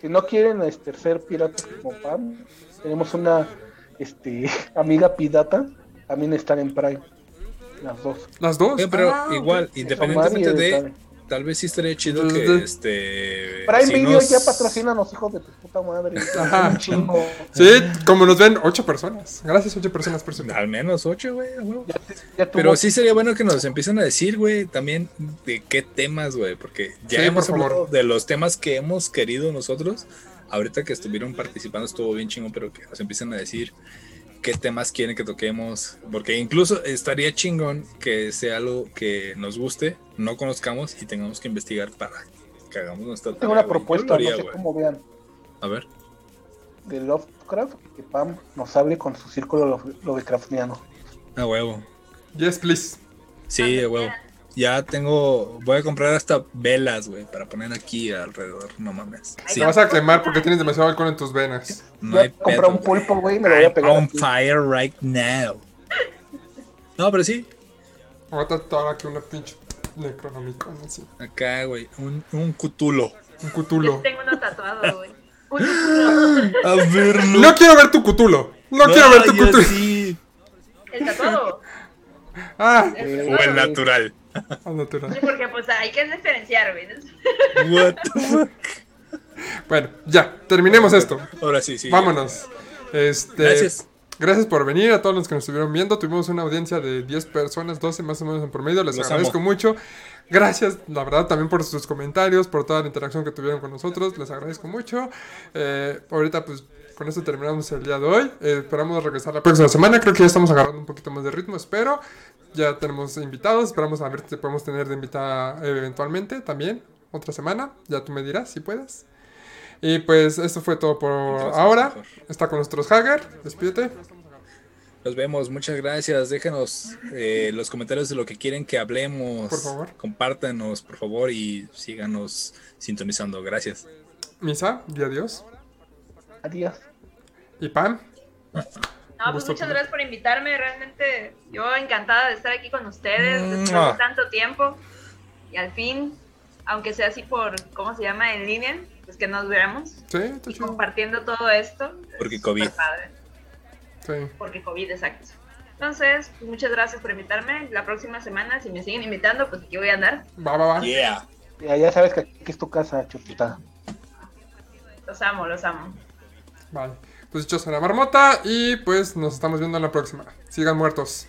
Si no quieren este, ser piratas como Pam, tenemos una este, amiga pirata, también están en Prime, las dos. Las dos. Pero Ah, igual, independientemente de, está- tal vez sí estaría chido Entonces, que de- este. Prime si Video nos- ya patrocinan los hijos de tu puta madre. Ajá. Chingo. Sí, como nos ven, ocho personas. Gracias, ocho personas por su. Al menos ocho, güey. Pero sí sería bueno que nos empiecen a decir, güey, también de qué temas, güey, porque ya Sí, hemos por hablado de los temas que hemos querido nosotros. Ahorita que estuvieron participando estuvo bien chingón, pero que nos empiecen a decir qué temas quieren que toquemos, porque incluso estaría chingón que sea algo que nos guste, no conozcamos y tengamos que investigar para que hagamos nuestra tengo tarea, una güey. Yo propuesta, haría, no sé cómo vean, A ver. de Lovecraft, que Pam nos hable con su círculo love- Lovecraftiano. A huevo. Yes, please. Sí, a huevo. Ya tengo, voy a comprar hasta velas, güey, para poner aquí alrededor, no mames. Sí, Te vas a quemar porque tienes demasiado alcohol en tus venas. no Voy a comprar un pulpo, güey, me lo voy a pegar. on aquí. fire right now. No, pero sí, Voy a tatuar aquí una pinche necronomicon así. acá, güey, un, un cutulo. Un Yo cutulo. tengo uno tatuado, güey. A verlo. No quiero ver tu cutulo. No quiero ver tu cutulo. así. El tatuado. Ah, O el natural. Al natural. Sí, porque pues hay que diferenciar, güey. What the fuck. Bueno, ya, terminemos esto. Ahora sí, sí. Vámonos. Este, Gracias. Gracias por venir a todos los que nos estuvieron viendo. Tuvimos una audiencia de 10 personas, 12 más o menos en promedio. Les Los agradezco amo. mucho. Gracias, la verdad, también por sus comentarios, por toda la interacción que tuvieron con nosotros. Les agradezco mucho. Eh, ahorita, pues, con esto terminamos el día de hoy. Eh, esperamos regresar la próxima semana. Creo que ya estamos agarrando un poquito más de ritmo, espero. Ya tenemos invitados. Esperamos a ver si podemos tener de invitada eventualmente también. Otra semana. Ya tú me dirás si puedes. Y pues esto fue todo por ahora. mejor. Está con nosotros Hager. Despídete. Nos vemos, muchas gracias. Déjenos eh, los comentarios de lo que quieren que hablemos. Por favor. Compártanos, por favor, y síganos sintonizando. Gracias. Misa, y adiós. Adiós. Y Pam, No, pues muchas gracias por invitarme. Realmente yo encantada de estar aquí con ustedes después de tanto tiempo. Y al fin, aunque sea así por, ¿cómo se llama? En línea, pues que nos veamos sí, está y chido. compartiendo todo esto. Porque Es COVID. súper padre, Sí. porque COVID, exacto. Entonces, pues, muchas gracias por invitarme. La próxima semana, si me siguen invitando, pues aquí voy a andar. Va, va, va. Yeah. Ya, ya sabes que aquí es tu casa, chupita. Los amo, los amo. Vale. Pues yo la marmota y pues nos estamos viendo en la próxima. Sigan muertos.